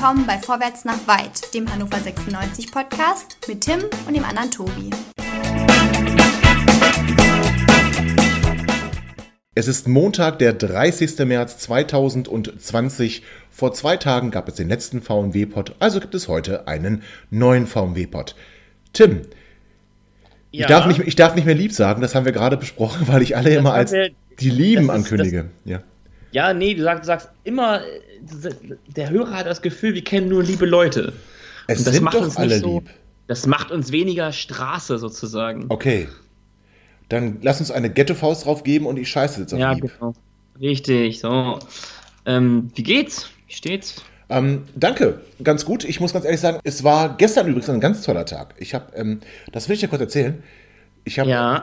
willkommen bei Vorwärts nach Weit, dem Hannover 96 Podcast mit Tim und dem anderen Tobi. Es ist Montag, der 30. März 2020. Vor zwei Tagen gab es den letzten VMW-Pod, also gibt es heute einen neuen VMW-Pod. Tim, ja. ich, darf nicht, ich darf nicht mehr lieb sagen, das haben wir gerade besprochen, weil ich alle das immer als wir, die Lieben ist, ankündige. Das, ja. ja, nee, du sagst, du sagst immer, der Hörer hat das Gefühl, wir kennen nur liebe Leute. Es sind doch alle so, lieb. Das macht uns weniger Straße sozusagen. Okay. Dann lass uns eine Ghetto-Faust drauf geben und ich scheiße jetzt auf Ja, lieb. genau. Richtig, so. Ähm, wie geht's? Wie steht's? Ähm, danke, ganz gut. Ich muss ganz ehrlich sagen, es war gestern übrigens ein ganz toller Tag. Ich habe, ähm, das will ich dir kurz erzählen. Ich habe ja.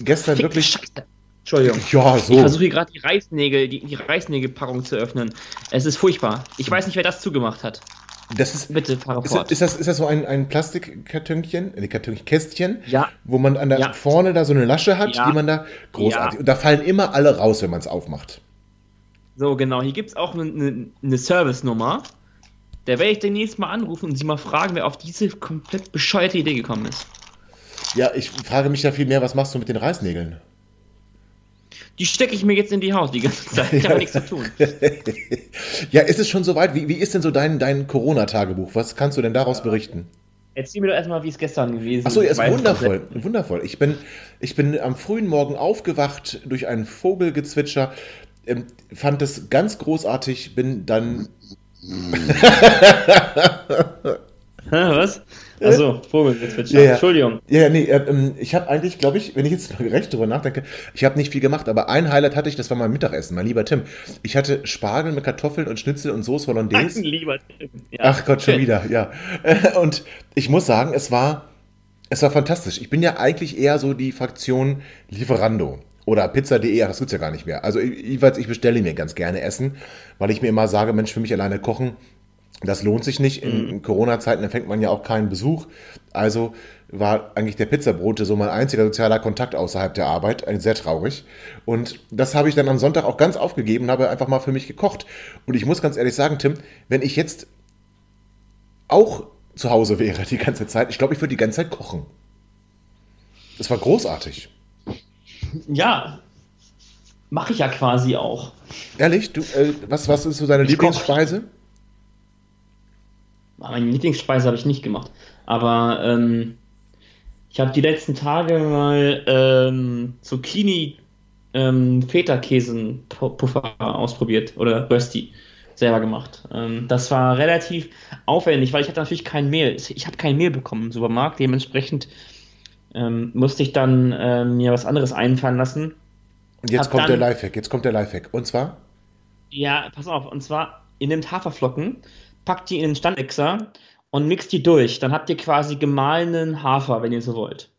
gestern Fick wirklich. Scheiße. Entschuldigung. Ja, so. Ich versuche hier gerade die Reißnägel, die, die Reißnägelpackung zu öffnen. Es ist furchtbar. Ich weiß nicht, wer das zugemacht hat. Das ist, Bitte, fahre ist, fort. Ist das, ist das so ein, ein Plastikkartönchen, ein Kartönkästchen, ja. wo man an der ja. vorne da so eine Lasche hat, ja. die man da großartig. Und da fallen immer alle raus, wenn man es aufmacht. So, genau. Hier gibt es auch eine, eine Service-Nummer. Da werde ich demnächst mal anrufen und sie mal fragen, wer auf diese komplett bescheuerte Idee gekommen ist. Ja, ich frage mich da viel mehr, was machst du mit den Reißnägeln? Die stecke ich mir jetzt in die Haut die ganze Zeit. Ich habe nichts zu tun. ja, ist es schon soweit? Wie, wie ist denn so dein, dein Corona-Tagebuch? Was kannst du denn daraus berichten? Erzähl mir doch erstmal, wie es gestern gewesen ist. Achso, ja, ist wundervoll. Wundervoll. Ich bin, ich bin am frühen Morgen aufgewacht durch ein Vogelgezwitscher, ähm, fand es ganz großartig, bin dann. Was? Achso, Vogelgezwitscher. Ja, ja. Entschuldigung. Ja, nee, äh, ähm, ich habe eigentlich, glaube ich, wenn ich jetzt recht drüber nachdenke, ich habe nicht viel gemacht, aber ein Highlight hatte ich, das war mein Mittagessen, mein lieber Tim. Ich hatte Spargel mit Kartoffeln und Schnitzel und Soße Hollandaise. Mein lieber Tim. Ja. Ach Gott, schon wieder, ja. Und ich muss sagen, es war, es war fantastisch. Ich bin ja eigentlich eher so die Fraktion Lieferando. Oder pizza.de, das gibt's ja gar nicht mehr. Also jeweils, ich bestelle mir ganz gerne Essen, weil ich mir immer sage, Mensch, für mich alleine kochen das lohnt sich nicht. In, mhm. Corona-Zeiten empfängt man ja auch keinen Besuch. Also war eigentlich der Pizzabrote so mein einziger sozialer Kontakt außerhalb der Arbeit. Sehr traurig. Und das habe ich dann am Sonntag auch ganz aufgegeben und habe einfach mal für mich gekocht. Und ich muss ganz ehrlich sagen, Tim, wenn ich jetzt auch zu Hause wäre die ganze Zeit, ich glaube, ich würde die ganze Zeit kochen. Das war großartig. Ja, mache ich ja quasi auch. Ehrlich? Du, äh, was, was ist so deine ich Lieblingsspeise? Koch meine Lieblingsspeise habe ich nicht gemacht. Aber ähm, ich habe die letzten Tage mal ähm, Zucchini ähm, Feta-Käsen-Puffer ausprobiert oder Rösti selber gemacht. Ähm, das war relativ aufwendig, weil ich hatte natürlich kein Mehl. Ich habe kein Mehl bekommen im Supermarkt. Dementsprechend ähm, musste ich dann äh, mir was anderes einfallen lassen. Und jetzt hab kommt dann, der Lifehack. Jetzt kommt der Lifehack. Und zwar? Ja, pass auf. Und zwar, ihr nehmt Haferflocken, packt die in den Standmixer und mixt die durch. Dann habt ihr quasi gemahlenen Hafer, wenn ihr so wollt.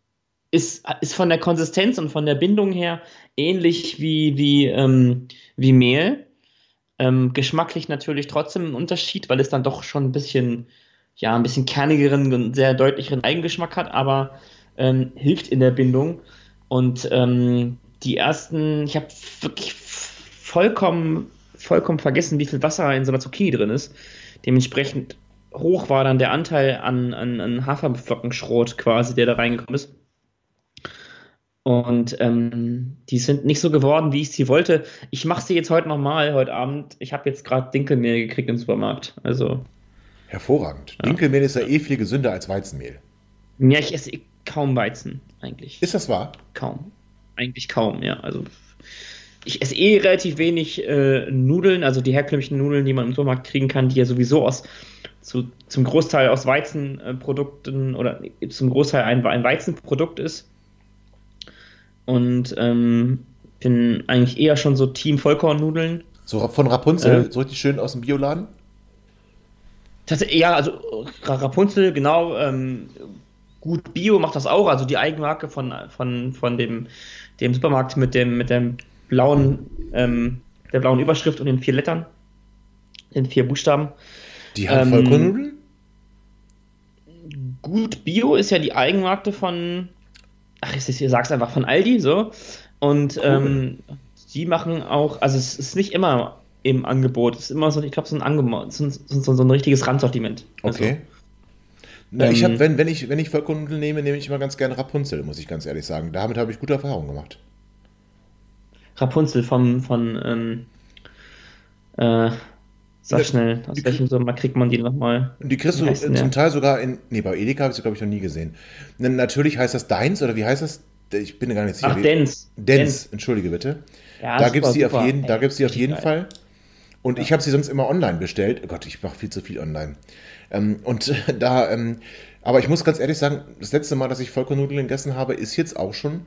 Ist, ist von der Konsistenz und von der Bindung her ähnlich wie, wie, ähm, wie Mehl. Ähm, geschmacklich natürlich trotzdem ein Unterschied, weil es dann doch schon ein bisschen, ja, ein bisschen kernigeren und sehr deutlicheren Eigengeschmack hat, aber ähm, hilft in der Bindung. Und ähm, die ersten, ich habe wirklich vollkommen, vollkommen vergessen, wie viel Wasser in so einer Zucchini drin ist. Dementsprechend hoch war dann der Anteil an, an, an Haferflockenschrot quasi, der da reingekommen ist. Und ähm, die sind nicht so geworden, wie ich sie wollte. Ich mache sie jetzt heute nochmal, heute Abend. Ich habe jetzt gerade Dinkelmehl gekriegt im Supermarkt. Also. Hervorragend. Ja. Dinkelmehl ist ja eh viel gesünder als Weizenmehl. Ja, ich esse kaum Weizen, eigentlich. Ist das wahr? Kaum. Eigentlich kaum, ja. Also ich esse eh relativ wenig äh, Nudeln, also die herkömmlichen Nudeln, die man im Supermarkt kriegen kann, die ja sowieso aus zu, zum Großteil aus Weizenprodukten oder zum Großteil ein, ein Weizenprodukt ist. Und ähm, bin eigentlich eher schon so Team Vollkornnudeln. So von Rapunzel, äh, so richtig schön aus dem Bioladen? Ja, also Rapunzel, genau. Ähm, gut Bio macht das auch, also die Eigenmarke von, von, von dem, dem Supermarkt mit dem, mit dem blauen, ähm, der blauen Überschrift und den vier Lettern, den vier Buchstaben. Die haben ähm, Vollkornnudeln? Gut Bio ist ja die Eigenmarke von, ach, ich, sag's einfach von Aldi, so. Und cool. ähm, die machen auch, also es ist nicht immer im Angebot. Das ist immer so, ich glaube, so so, so, so, ein richtiges Randsortiment. Also, okay. Na, ähm, ich habe, wenn, wenn ich, wenn ich Vollkornnudeln nehme, nehme ich immer ganz gerne Rapunzel, muss ich ganz ehrlich sagen. Damit habe ich gute Erfahrungen gemacht. Rapunzel vom, von, ähm, äh, sag schnell, aus welchem Sommer kriegt man die nochmal? Die kriegst du zum ja? Teil sogar in, nee, bei Edeka habe ich sie, glaube ich, noch nie gesehen. Natürlich heißt das Deins, oder wie heißt das? Ich bin gar nicht sicher. Ach, Dens. Dens, entschuldige bitte. Ja, da gibt es die auf jeden, da gibt's die auf jeden Fall. Und ja. ich habe sie sonst immer online bestellt. Oh Gott, ich mache viel zu viel online. Ähm, und da, ähm, aber ich muss ganz ehrlich sagen, das letzte Mal, dass ich Vollkornnudeln gegessen habe, ist jetzt auch schon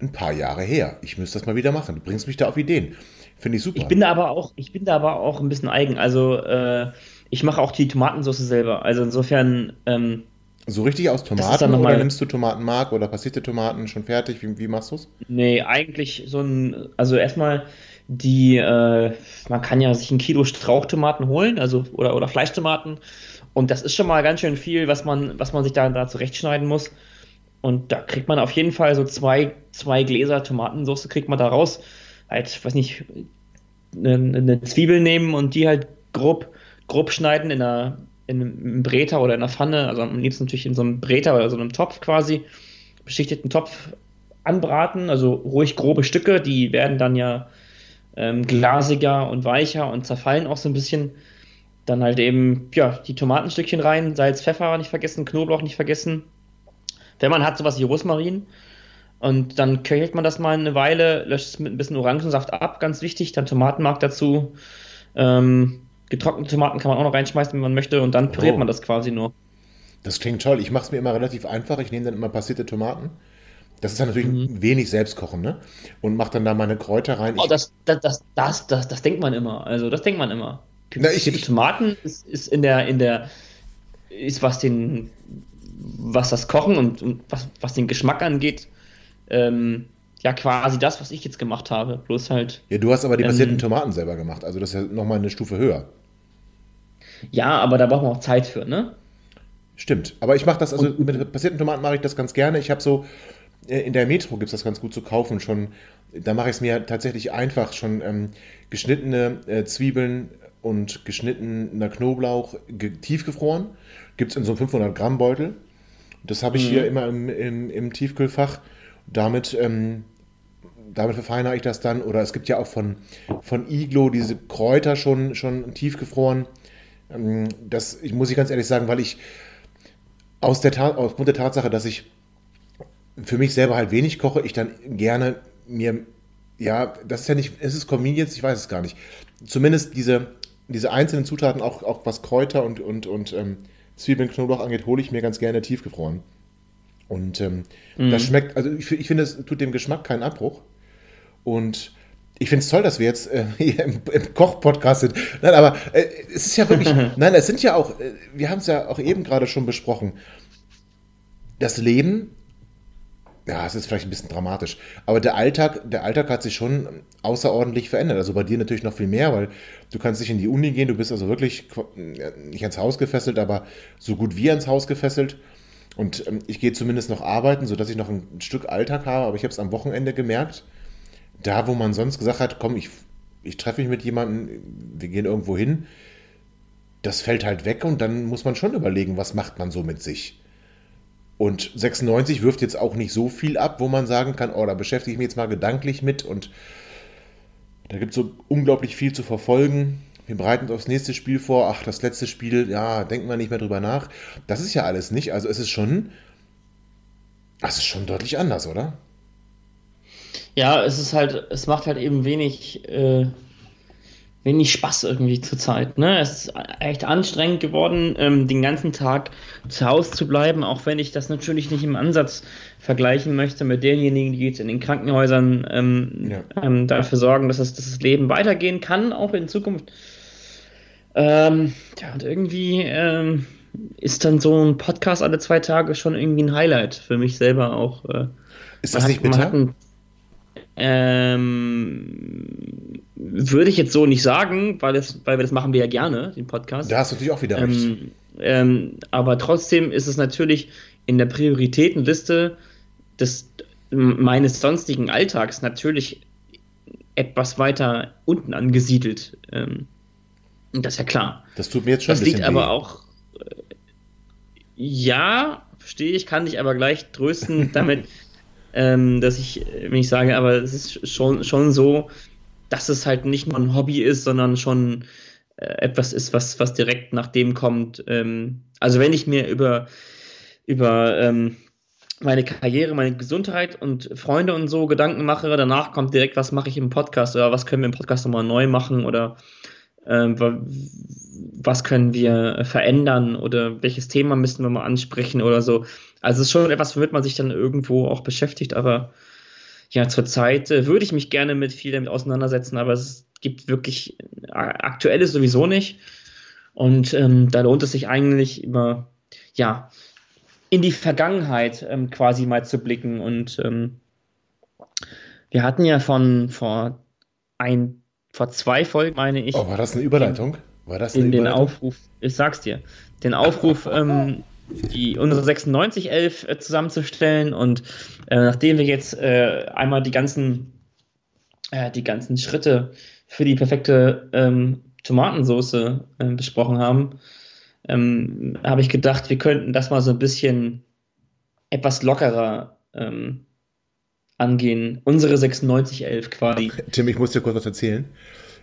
ein paar Jahre her. Ich müsste das mal wieder machen. Du bringst mich da auf Ideen. Finde ich super. Ich bin da aber auch, ich bin da aber auch ein bisschen eigen. Also äh, ich mache auch die Tomatensauce selber. Also insofern. Ähm, so richtig aus Tomaten oder nimmst du Tomatenmark oder passierte Tomaten schon fertig? Wie, wie machst du es? Nee, eigentlich so ein, also erstmal die, äh, man kann ja sich ein Kilo Strauchtomaten holen, also oder, oder Fleischtomaten. Und das ist schon mal ganz schön viel, was man, was man sich da, da zurechtschneiden muss. Und da kriegt man auf jeden Fall so zwei, zwei Gläser Tomatensauce kriegt man da raus. Halt, weiß nicht, eine, eine Zwiebel nehmen und die halt grob, grob schneiden in, einer, in einem Breter oder in einer Pfanne. Also am liebsten natürlich in so einem Breter oder so einem Topf quasi. Beschichteten Topf anbraten, also ruhig grobe Stücke, die werden dann ja ähm, glasiger und weicher und zerfallen auch so ein bisschen. Dann halt eben, ja, die Tomatenstückchen rein, Salz, Pfeffer nicht vergessen, Knoblauch nicht vergessen. Wenn man hat sowas wie Rosmarin. Und dann köchelt man das mal eine Weile, löscht es mit ein bisschen Orangensaft ab, ganz wichtig. Dann Tomatenmark dazu. Ähm, getrocknete Tomaten kann man auch noch reinschmeißen, wenn man möchte. Und dann püriert oh. man das quasi nur. Das klingt toll. Ich mache es mir immer relativ einfach. Ich nehme dann immer passierte Tomaten das ist ja natürlich mhm. wenig Selbstkochen, ne? Und macht dann da meine Kräuter rein. Oh, das, das, das, das, das, das denkt man immer. Also, das denkt man immer. Na, ich, ich, Tomaten ist, ist in der, in der, ist was den, was das Kochen und, und was, was den Geschmack angeht, ähm, ja quasi das, was ich jetzt gemacht habe. Bloß halt. Ja, du hast aber die passierten ähm, Tomaten selber gemacht. Also, das ist ja nochmal eine Stufe höher. Ja, aber da braucht man auch Zeit für, ne? Stimmt. Aber ich mache das, also und, mit passierten Tomaten mache ich das ganz gerne. Ich habe so äh, in der Metro gibt es das ganz gut zu kaufen schon. Da mache ich es mir tatsächlich einfach, schon ähm, geschnittene äh, Zwiebeln und geschnittener Knoblauch tiefgefroren. Gibt es in so einem 500 Gramm Beutel. Das habe ich mhm. hier immer im, im, im Tiefkühlfach. Damit, ähm, damit verfeinere ich das dann. Oder es gibt ja auch von, von Iglo diese Kräuter schon, schon tiefgefroren. Ähm, das ich, muss ich ganz ehrlich sagen, weil ich aus der aufgrund der Tatsache, dass ich für mich selber halt wenig koche, ich dann gerne mir, ja, das ist ja nicht, ist es Convenience, ich weiß es gar nicht. Zumindest diese, diese einzelnen Zutaten, auch, auch was Kräuter und, und, und ähm, Zwiebeln, Knoblauch angeht, hole ich mir ganz gerne tiefgefroren. Und ähm, mhm. das schmeckt, also ich, ich finde, es tut dem Geschmack keinen Abbruch. Und ich finde es toll, dass wir jetzt äh, hier im, im Koch-Podcast sind. Nein, aber äh, es ist ja wirklich, nein, es sind ja auch, äh, wir haben es ja auch eben gerade schon besprochen. Das Leben ja, es ist vielleicht ein bisschen dramatisch. Aber der Alltag, der Alltag hat sich schon außerordentlich verändert. Also bei dir natürlich noch viel mehr, weil du kannst nicht in die Uni gehen, du bist also wirklich nicht ans Haus gefesselt, aber so gut wie ans Haus gefesselt. Und ähm, ich gehe zumindest noch arbeiten, sodass ich noch ein Stück Alltag habe, aber ich habe es am Wochenende gemerkt. Da, wo man sonst gesagt hat, komm, ich, ich treffe mich mit jemandem, wir gehen irgendwo hin, das fällt halt weg und dann muss man schon überlegen, was macht man so mit sich. Und 96 wirft jetzt auch nicht so viel ab, wo man sagen kann, oh, da beschäftige ich mich jetzt mal gedanklich mit und da gibt es so unglaublich viel zu verfolgen. Wir bereiten uns aufs nächste Spiel vor. Ach, das letzte Spiel, ja, denken wir nicht mehr drüber nach. Das ist ja alles nicht. Also es ist schon, es ist schon deutlich anders, oder? Ja, es ist halt, es macht halt eben wenig, äh, wenig Spaß irgendwie zur Zeit. Ne? Es ist echt anstrengend geworden, ähm, den ganzen Tag zu Hause zu bleiben, auch wenn ich das natürlich nicht im Ansatz vergleichen möchte mit denjenigen, die jetzt in den Krankenhäusern ähm, ja. ähm, dafür sorgen, dass das, dass das Leben weitergehen kann, auch in Zukunft. Ähm, ja, und irgendwie ähm, ist dann so ein Podcast alle zwei Tage schon irgendwie ein Highlight für mich selber auch. Äh, ist das nicht bitter? Ähm, würde ich jetzt so nicht sagen, weil, das, weil wir das machen wir ja gerne, den Podcast. Da hast du natürlich auch wieder recht. Ähm, ähm, aber trotzdem ist es natürlich in der Prioritätenliste des, meines sonstigen Alltags natürlich etwas weiter unten angesiedelt. Ähm, das ist ja klar. Das tut mir jetzt schon Das liegt aber weh. auch. Äh, ja, verstehe ich, kann dich aber gleich trösten damit, ähm, dass ich, wenn ich sage, aber es ist schon, schon so, dass es halt nicht nur ein Hobby ist, sondern schon äh, etwas ist, was, was direkt nach dem kommt. Ähm, also wenn ich mir über, über ähm, meine Karriere, meine Gesundheit und Freunde und so Gedanken mache, danach kommt direkt, was mache ich im Podcast oder was können wir im Podcast nochmal neu machen oder ähm, was können wir verändern oder welches Thema müssen wir mal ansprechen oder so. Also es ist schon etwas, womit man sich dann irgendwo auch beschäftigt, aber ja, zurzeit äh, würde ich mich gerne mit viel damit auseinandersetzen, aber es gibt wirklich äh, aktuelles sowieso nicht. Und ähm, da lohnt es sich eigentlich immer, ja, in die Vergangenheit ähm, quasi mal zu blicken. Und ähm, wir hatten ja von vor ein, vor zwei Folgen, meine ich. Oh, war das eine Überleitung? War das eine in Überleitung? den Aufruf, ich sag's dir, den Aufruf, ähm, die unsere 9611 äh, zusammenzustellen. Und äh, nachdem wir jetzt äh, einmal die ganzen, äh, die ganzen Schritte für die perfekte ähm, Tomatensauce äh, besprochen haben, ähm, habe ich gedacht, wir könnten das mal so ein bisschen etwas lockerer ähm, angehen. Unsere 9611 quasi. Tim, ich muss dir kurz was erzählen.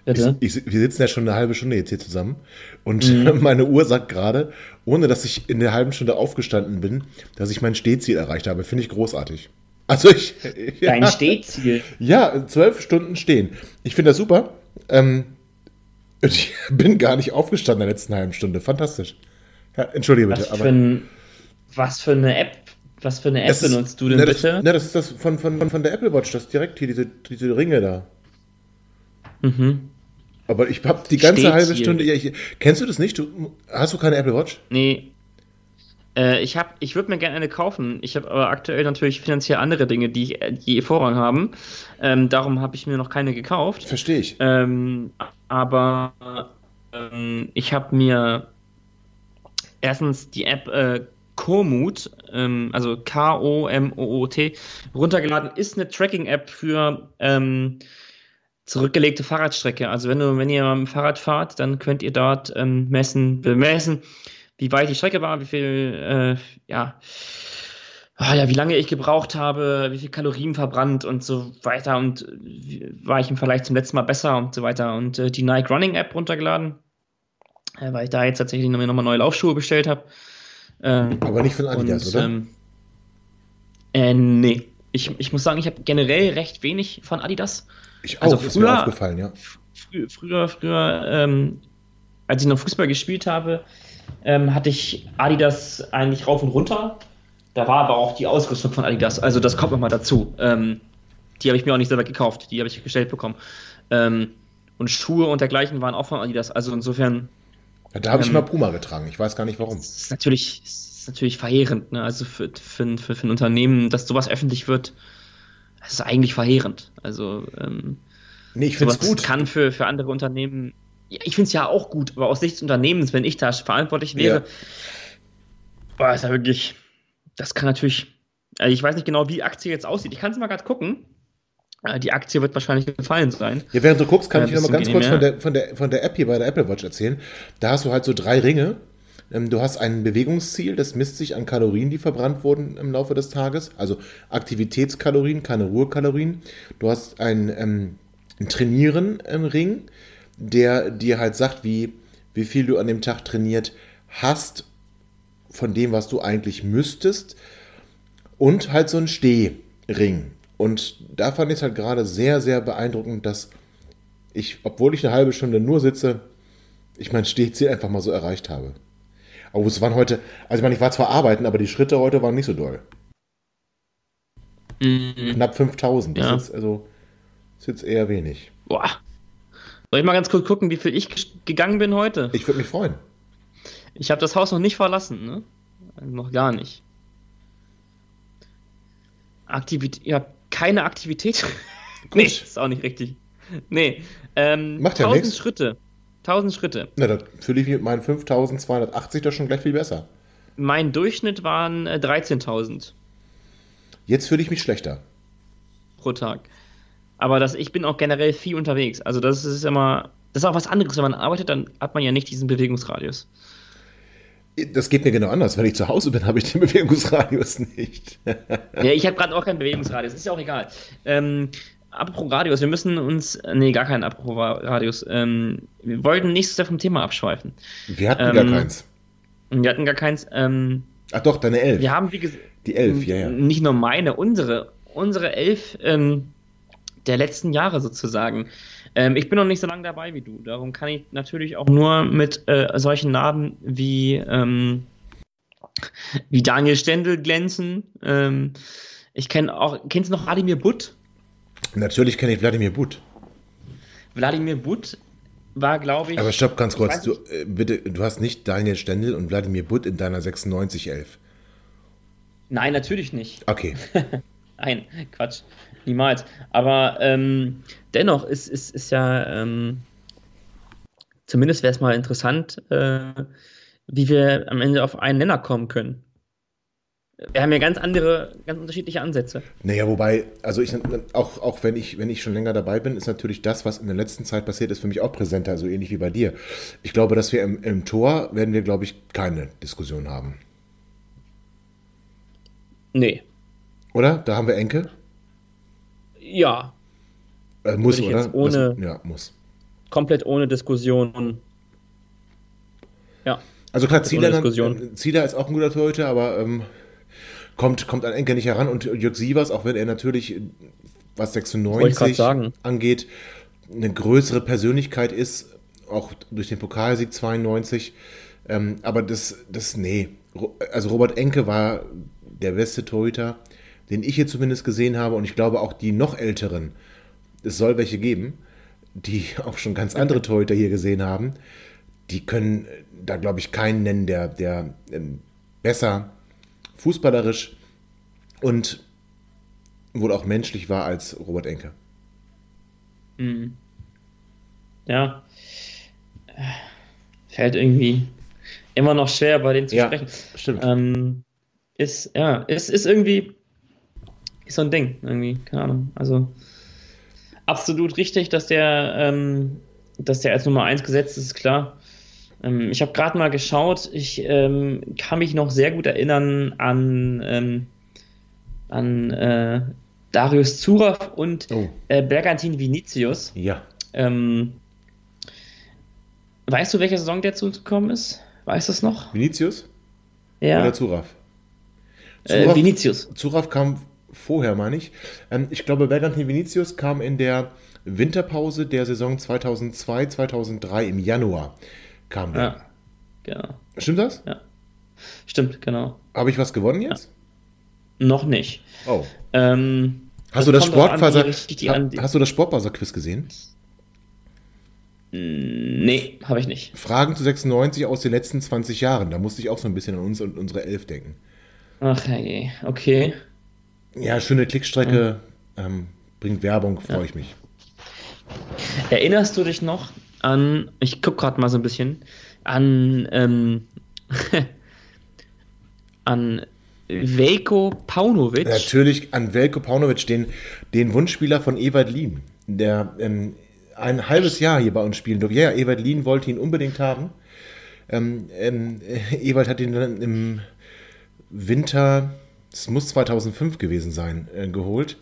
Bitte? Ich, ich, wir sitzen ja schon eine halbe Stunde jetzt hier zusammen und mhm. meine Uhr sagt gerade, ohne dass ich in der halben Stunde aufgestanden bin, dass ich mein Stehziel erreicht habe. Finde ich großartig. Also ich. Dein ja, Stehziel? Ja, zwölf Stunden stehen. Ich finde das super. Ähm, ich bin gar nicht aufgestanden in der letzten halben Stunde. Fantastisch. Ja, entschuldige bitte. Was, für ein, was für eine App was für eine App benutzt du denn bitte? Das, ne, das ist das von, von, von der Apple Watch, das direkt hier, diese, diese Ringe da. Mhm. Aber ich habe die ganze Steht halbe hier. Stunde. Ja, ich, kennst du das nicht? Du, hast du keine Apple Watch? Nee. Äh, ich ich würde mir gerne eine kaufen. Ich habe aber aktuell natürlich finanziell andere Dinge, die, die Vorrang haben. Ähm, darum habe ich mir noch keine gekauft. Verstehe ich. Ähm, aber ähm, ich habe mir erstens die App äh, Komoot, ähm, also K-O-M-O-O-T, runtergeladen. Ist eine Tracking-App für ähm, zurückgelegte Fahrradstrecke. Also wenn du, wenn ihr mit dem Fahrrad fahrt, dann könnt ihr dort ähm, messen, bemessen, wie weit die Strecke war, wie viel, äh, ja, oh ja, wie lange ich gebraucht habe, wie viel Kalorien verbrannt und so weiter und äh, war ich im Vergleich zum letzten Mal besser und so weiter und äh, die Nike Running App runtergeladen, äh, weil ich da jetzt tatsächlich nochmal neue Laufschuhe bestellt habe. Ähm, Aber nicht von Adidas, und, oder? Ähm, äh, nee. Ich, ich muss sagen, ich habe generell recht wenig von Adidas. Ich also auch, also früher, ist mir aufgefallen, ja. Früher, früher, früher ähm, als ich noch Fußball gespielt habe, ähm, hatte ich Adidas eigentlich rauf und runter. Da war aber auch die Ausrüstung von Adidas, also das kommt nochmal dazu. Ähm, die habe ich mir auch nicht selber gekauft, die habe ich gestellt bekommen. Ähm, und Schuhe und dergleichen waren auch von Adidas, also insofern. Ja, da habe ich ähm, mal Puma getragen, ich weiß gar nicht warum. Das ist natürlich, ist natürlich verheerend, ne? also für, für, für, für ein Unternehmen, dass sowas öffentlich wird, das ist eigentlich verheerend. Also, ähm, nee, ich finde es gut. kann für, für andere Unternehmen, ja, ich finde es ja auch gut, aber aus Sicht des Unternehmens, wenn ich da verantwortlich wäre, ja. boah, ist ja wirklich, das kann natürlich, also ich weiß nicht genau, wie die Aktie jetzt aussieht. Ich kann es mal gerade gucken. Äh, die Aktie wird wahrscheinlich gefallen sein. Ja, während du guckst, kann äh, ich dir noch mal ganz kurz von der, von, der, von der App hier bei der Apple Watch erzählen. Da hast du halt so drei Ringe du hast ein Bewegungsziel, das misst sich an Kalorien, die verbrannt wurden im Laufe des Tages, also Aktivitätskalorien, keine Ruhekalorien. Du hast ein, ähm, ein Trainieren im Ring, der dir halt sagt, wie, wie viel du an dem Tag trainiert hast von dem, was du eigentlich müsstest. Und halt so ein Stehring. Und da fand ich es halt gerade sehr, sehr beeindruckend, dass ich, obwohl ich eine halbe Stunde nur sitze, ich mein Stehziel einfach mal so erreicht habe. Aber es waren heute, also ich meine, ich war zwar arbeiten, aber die Schritte heute waren nicht so doll. Mhm. Knapp 5000. Das ja. ist also ist jetzt eher wenig. Boah. Soll ich mal ganz kurz gucken, wie viel ich gegangen bin heute? Ich würde mich freuen. Ich habe das Haus noch nicht verlassen, ne? Also noch gar nicht. Aktivität, ja, keine Aktivität. nee, ist auch nicht richtig. Nee, ähm, Macht ja 1000 Schritte. 1000 Schritte. Na, da fühle ich mit meinen 5280 doch schon gleich viel besser. Mein Durchschnitt waren äh, 13.000. Jetzt fühle ich mich schlechter. Pro Tag. Aber das, ich bin auch generell viel unterwegs. Also das ist immer, das ist auch was anderes. Wenn man arbeitet, dann hat man ja nicht diesen Bewegungsradius. Das geht mir genau anders. Wenn ich zu Hause bin, habe ich den Bewegungsradius nicht. ja, ich habe gerade auch keinen Bewegungsradius. Ist ja auch egal. Ähm, apropos Radius, wir müssen uns. Nee, gar keinen apropos Radius. Ähm, wir wollten nächstes Jahr vom Thema abschweifen. Wir hatten ähm, gar keins. Wir hatten gar keins. Ähm, Ach doch, deine Elf. Wir haben, wie gesagt. Die Elf, ja, ja. Nicht nur meine, unsere. Unsere Elf ähm, der letzten Jahre sozusagen. Ähm, ich bin noch nicht so lange dabei wie du. Darum kann ich natürlich auch nur mit äh, solchen Namen wie, ähm, wie Daniel Stendel glänzen. Ich kenne auch, kennst du noch Wladimir Butt? Natürlich kenne ich Wladimir Butt. Wladimir Butt war, glaube ich. Aber stopp ganz kurz. Du, äh, bitte, du hast nicht Daniel Stendel und Wladimir Butt in deiner 9611. Nein, natürlich nicht. Okay. Nein, Quatsch. Niemals. Aber ähm, dennoch ist, ist, ist ja, ähm, zumindest wäre es mal interessant, äh, wie wir am Ende auf einen Nenner kommen können. Wir haben ja ganz andere, ganz unterschiedliche Ansätze. Naja, wobei, also ich auch, auch wenn ich, wenn ich schon länger dabei bin, ist natürlich das, was in der letzten Zeit passiert ist, für mich auch präsenter, so ähnlich wie bei dir. Ich glaube, dass wir im, im Tor werden wir, glaube ich, keine Diskussion haben. Nee. Oder? Da haben wir Enke? Ja. Äh, muss, oder? Ohne, das, ja, muss. Komplett ohne Diskussion. Ja. Also klar, Zieler, Zieler ist auch ein guter Torhüter, aber ähm, kommt, kommt an Enke nicht heran. Und Jörg Sievers, auch wenn er natürlich, was 96 angeht, eine größere Persönlichkeit ist, auch durch den Pokalsieg 92. Ähm, aber das, das, nee. Also Robert Enke war der beste Torhüter den ich hier zumindest gesehen habe, und ich glaube auch die noch älteren, es soll welche geben, die auch schon ganz andere Torhüter hier gesehen haben, die können da, glaube ich, keinen nennen, der, der ähm, besser fußballerisch und wohl auch menschlich war als Robert Enke. Mhm. Ja. Fällt irgendwie immer noch schwer, bei denen zu ja, sprechen. Stimmt. Ähm, ist, ja, ist, ist irgendwie ist so ein Ding, irgendwie, keine Ahnung. Also absolut richtig, dass der, ähm, dass der als Nummer 1 gesetzt ist, ist klar. Ähm, ich habe gerade mal geschaut, ich ähm, kann mich noch sehr gut erinnern an, ähm, an äh, Darius Zuraff und oh. äh, Bergantin Vinicius. Ja. Ähm, weißt du, welche Saison der zugekommen ist? Weißt du es noch? Vinicius? Ja. Oder Zuraff? Zuraff äh, Vinicius. Zuraff kam vorher, meine ich. Ähm, ich glaube, Bergantin Vinicius kam in der Winterpause der Saison 2002, 2003 im Januar. Kam der. Ja, genau. Stimmt das? Ja. Stimmt, genau. Habe ich was gewonnen jetzt? Ja. Noch nicht. Oh. Ähm, hast, du das Sportfaser, an, hast du das Sportbuzzer-Quiz gesehen? Nee, habe ich nicht. Fragen zu 96 aus den letzten 20 Jahren. Da musste ich auch so ein bisschen an uns und unsere Elf denken. Ach hey, okay. Ja, schöne Klickstrecke, ähm, bringt Werbung, freue ja. ich mich. Erinnerst du dich noch an, ich gucke gerade mal so ein bisschen, an, ähm, an Velko Paunovic? Natürlich an Velko Paunovic, den, den Wunschspieler von Ewald Lien, der ähm, ein halbes Jahr hier bei uns spielen durfte. Ja, Ewald Lien wollte ihn unbedingt haben. Ähm, ähm, Ewald hat ihn dann im Winter es muss 2005 gewesen sein, äh, geholt.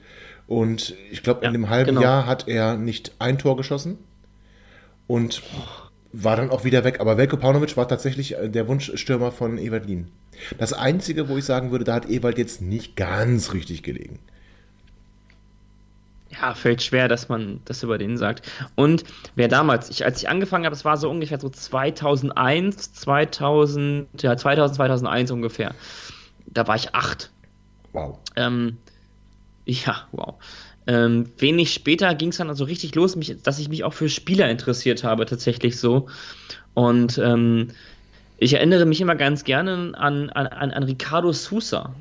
Und ich glaube, ja, in dem halben genau. Jahr hat er nicht ein Tor geschossen und war dann auch wieder weg. Aber Velko Paunovic war tatsächlich äh, der Wunschstürmer von Ewald Lien. Das Einzige, wo ich sagen würde, da hat Ewald jetzt nicht ganz richtig gelegen. Ja, fällt schwer, dass man das über den sagt. Und wer damals, ich, als ich angefangen habe, das war so ungefähr so 2001, 2000, ja, 2000, 2001 ungefähr. Da war ich acht. Wow. Ähm, ja, wow. Ähm, wenig später ging es dann also richtig los, mich, dass ich mich auch für Spieler interessiert habe, tatsächlich so. Und ähm, ich erinnere mich immer ganz gerne an, an, an Ricardo Sousa.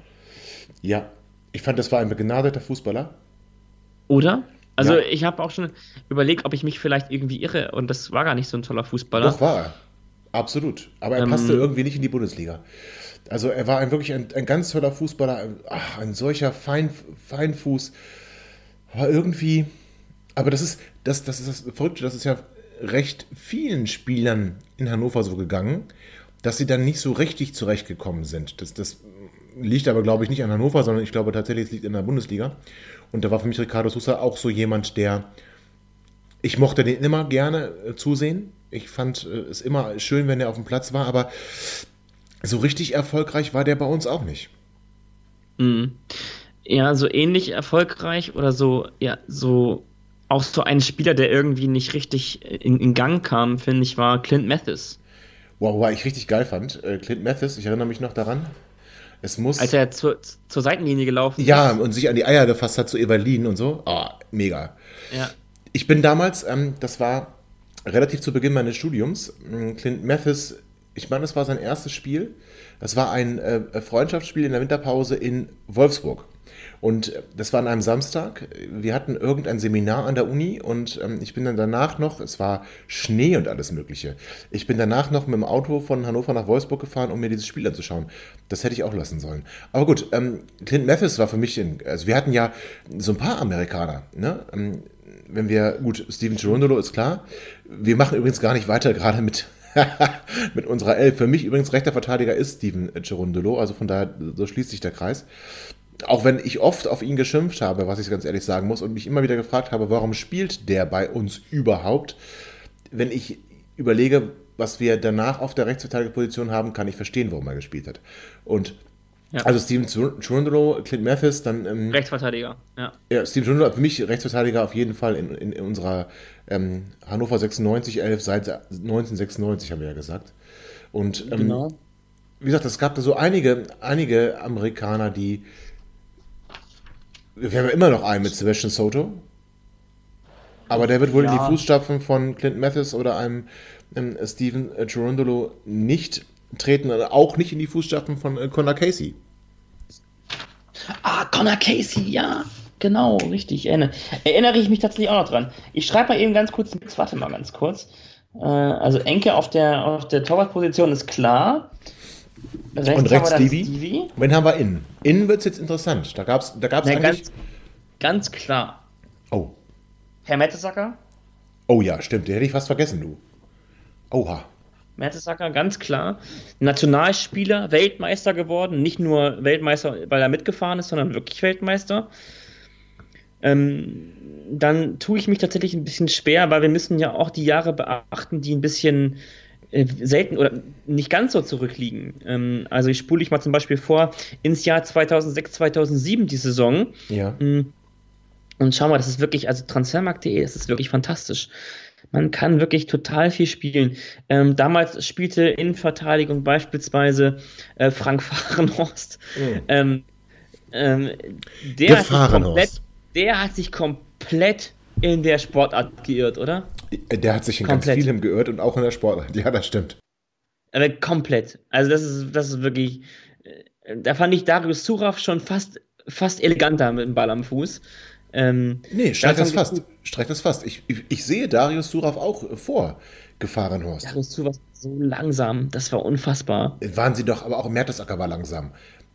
Ja, ich fand, das war ein begnadeter Fußballer. Oder? Also ja. ich habe auch schon überlegt, ob ich mich vielleicht irgendwie irre und das war gar nicht so ein toller Fußballer. Doch war er. Absolut. Aber er ähm, passte irgendwie nicht in die Bundesliga. Also er war ein, wirklich ein, ein ganz toller Fußballer, ach, ein solcher Fein, Feinfuß. Aber irgendwie, Aber das ist, das, das ist das Verrückte, das ist ja recht vielen Spielern in Hannover so gegangen, dass sie dann nicht so richtig zurechtgekommen sind. Das, das liegt aber, glaube ich, nicht an Hannover, sondern ich glaube tatsächlich, es liegt in der Bundesliga. Und da war für mich Ricardo Sousa auch so jemand, der. Ich mochte den immer gerne äh, zusehen. Ich fand äh, es immer schön, wenn er auf dem Platz war, aber so richtig erfolgreich war der bei uns auch nicht. Mhm. Ja, so ähnlich erfolgreich oder so, ja, so auch so ein Spieler, der irgendwie nicht richtig in, in Gang kam, finde ich, war Clint Mathis. Wow, wow, ich richtig geil fand. Äh, Clint Mathis, ich erinnere mich noch daran. Es muss. Als er zur, zur Seitenlinie gelaufen ja, ist. Ja, und sich an die Eier gefasst hat zu Evalin und so. Oh, mega. Ja. Ich bin damals, ähm, das war relativ zu Beginn meines Studiums, ähm, Clint Mathis, ich meine, das war sein erstes Spiel. Das war ein äh, Freundschaftsspiel in der Winterpause in Wolfsburg. Und das war an einem Samstag. Wir hatten irgendein Seminar an der Uni und ähm, ich bin dann danach noch, es war Schnee und alles Mögliche. Ich bin danach noch mit dem Auto von Hannover nach Wolfsburg gefahren, um mir dieses Spiel anzuschauen. Das hätte ich auch lassen sollen. Aber gut, ähm, Clint Mathis war für mich, in, also wir hatten ja so ein paar Amerikaner, ne? Ähm, wenn wir, gut, Steven Cherundolo ist klar. Wir machen übrigens gar nicht weiter gerade mit mit unserer Elf. Für mich übrigens rechter Verteidiger ist Steven Cherundolo, also von daher, so schließt sich der Kreis auch wenn ich oft auf ihn geschimpft habe, was ich ganz ehrlich sagen muss, und mich immer wieder gefragt habe, warum spielt der bei uns überhaupt? Wenn ich überlege, was wir danach auf der Rechtsverteidigerposition haben, kann ich verstehen, warum er gespielt hat. Und ja. also Steven Chundro, Clint Mathis, dann. Ähm, Rechtsverteidiger, ja. Ja, Steven Chundro, für mich Rechtsverteidiger auf jeden Fall in, in, in unserer ähm, Hannover 96 11 seit 1996, haben wir ja gesagt. Und ähm, genau. wie gesagt, es gab da so einige, einige Amerikaner, die wir haben ja immer noch einen mit Sebastian Soto. Aber der wird wohl ja. in die Fußstapfen von Clint Mathis oder einem, einem Steven Gerondolo nicht treten, auch nicht in die Fußstapfen von äh, Connor Casey. Ah, Connor Casey, ja. Genau, richtig. Erinnere, erinnere ich mich tatsächlich auch noch dran. Ich schreibe mal eben ganz kurz. Warte mal ganz kurz. Äh, also Enke auf der, auf der Torwartposition ist klar. Rechts und rechts Stevie. Stevie. Wen haben wir innen? Innen wird es jetzt interessant. Da gab es da gab's nee, eigentlich... Ganz, ganz, klar. Oh. Herr Mettesacker? Oh ja, stimmt. Den hätte ich fast vergessen, du. Oha. Mertesacker, ganz klar. Nationalspieler, Weltmeister geworden. Nicht nur Weltmeister, weil er mitgefahren ist, sondern wirklich Weltmeister. Ähm, dann tue ich mich tatsächlich ein bisschen schwer, weil wir müssen ja auch die Jahre beachten, die ein bisschen äh, selten oder nicht ganz so zurückliegen. Ähm, also ich spule ich mal zum Beispiel vor ins Jahr 2006, 2007 die Saison. Ja. Mm, und schau mal, das ist wirklich, also transfermarkt.de, das ist wirklich fantastisch. Man kann wirklich total viel spielen. Ähm, damals spielte in Verteidigung beispielsweise äh, Frank Fahrenhorst. Mhm. Ähm, ähm, der, hat komplett, der hat sich komplett in der Sportart geirrt, oder? Der hat sich in komplett. ganz vielem geirrt und auch in der Sportart. Ja, das stimmt. Aber komplett. Also das ist, das ist wirklich. Äh, da fand ich Darius Suraf schon fast, fast eleganter mit dem Ball am Fuß. Ähm, nee, streich das fast. Streich das fast. Ich, ich, ich, sehe Darius Suraf auch vor Gefahrenhorst. Darius Suraf so langsam, das war unfassbar. Waren sie doch, aber auch Mertesacker war langsam.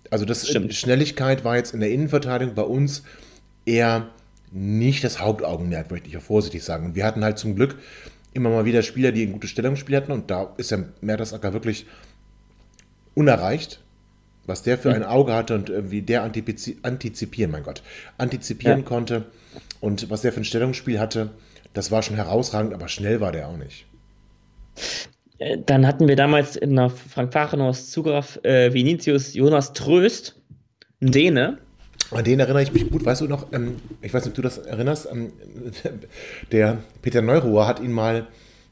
Also das Stimmt. Schnelligkeit war jetzt in der Innenverteidigung bei uns eher nicht das Hauptaugenmerk, möchte ich auch vorsichtig sagen. Und wir hatten halt zum Glück immer mal wieder Spieler, die ein gutes Stellungsspiel hatten und da ist der Mertesacker wirklich unerreicht, was der für ein Auge hatte und wie der antizipieren, mein Gott, antizipieren ja. konnte und was der für ein Stellungsspiel hatte, das war schon herausragend, aber schnell war der auch nicht. Äh, dann hatten wir damals in der Frank Fahrenhaus Zugriff äh, Vinicius Jonas Tröst, ein Däne, an den erinnere ich mich gut. Weißt du noch, ähm, ich weiß nicht, ob du das erinnerst, ähm, der Peter Neuruhr hat ihn mal,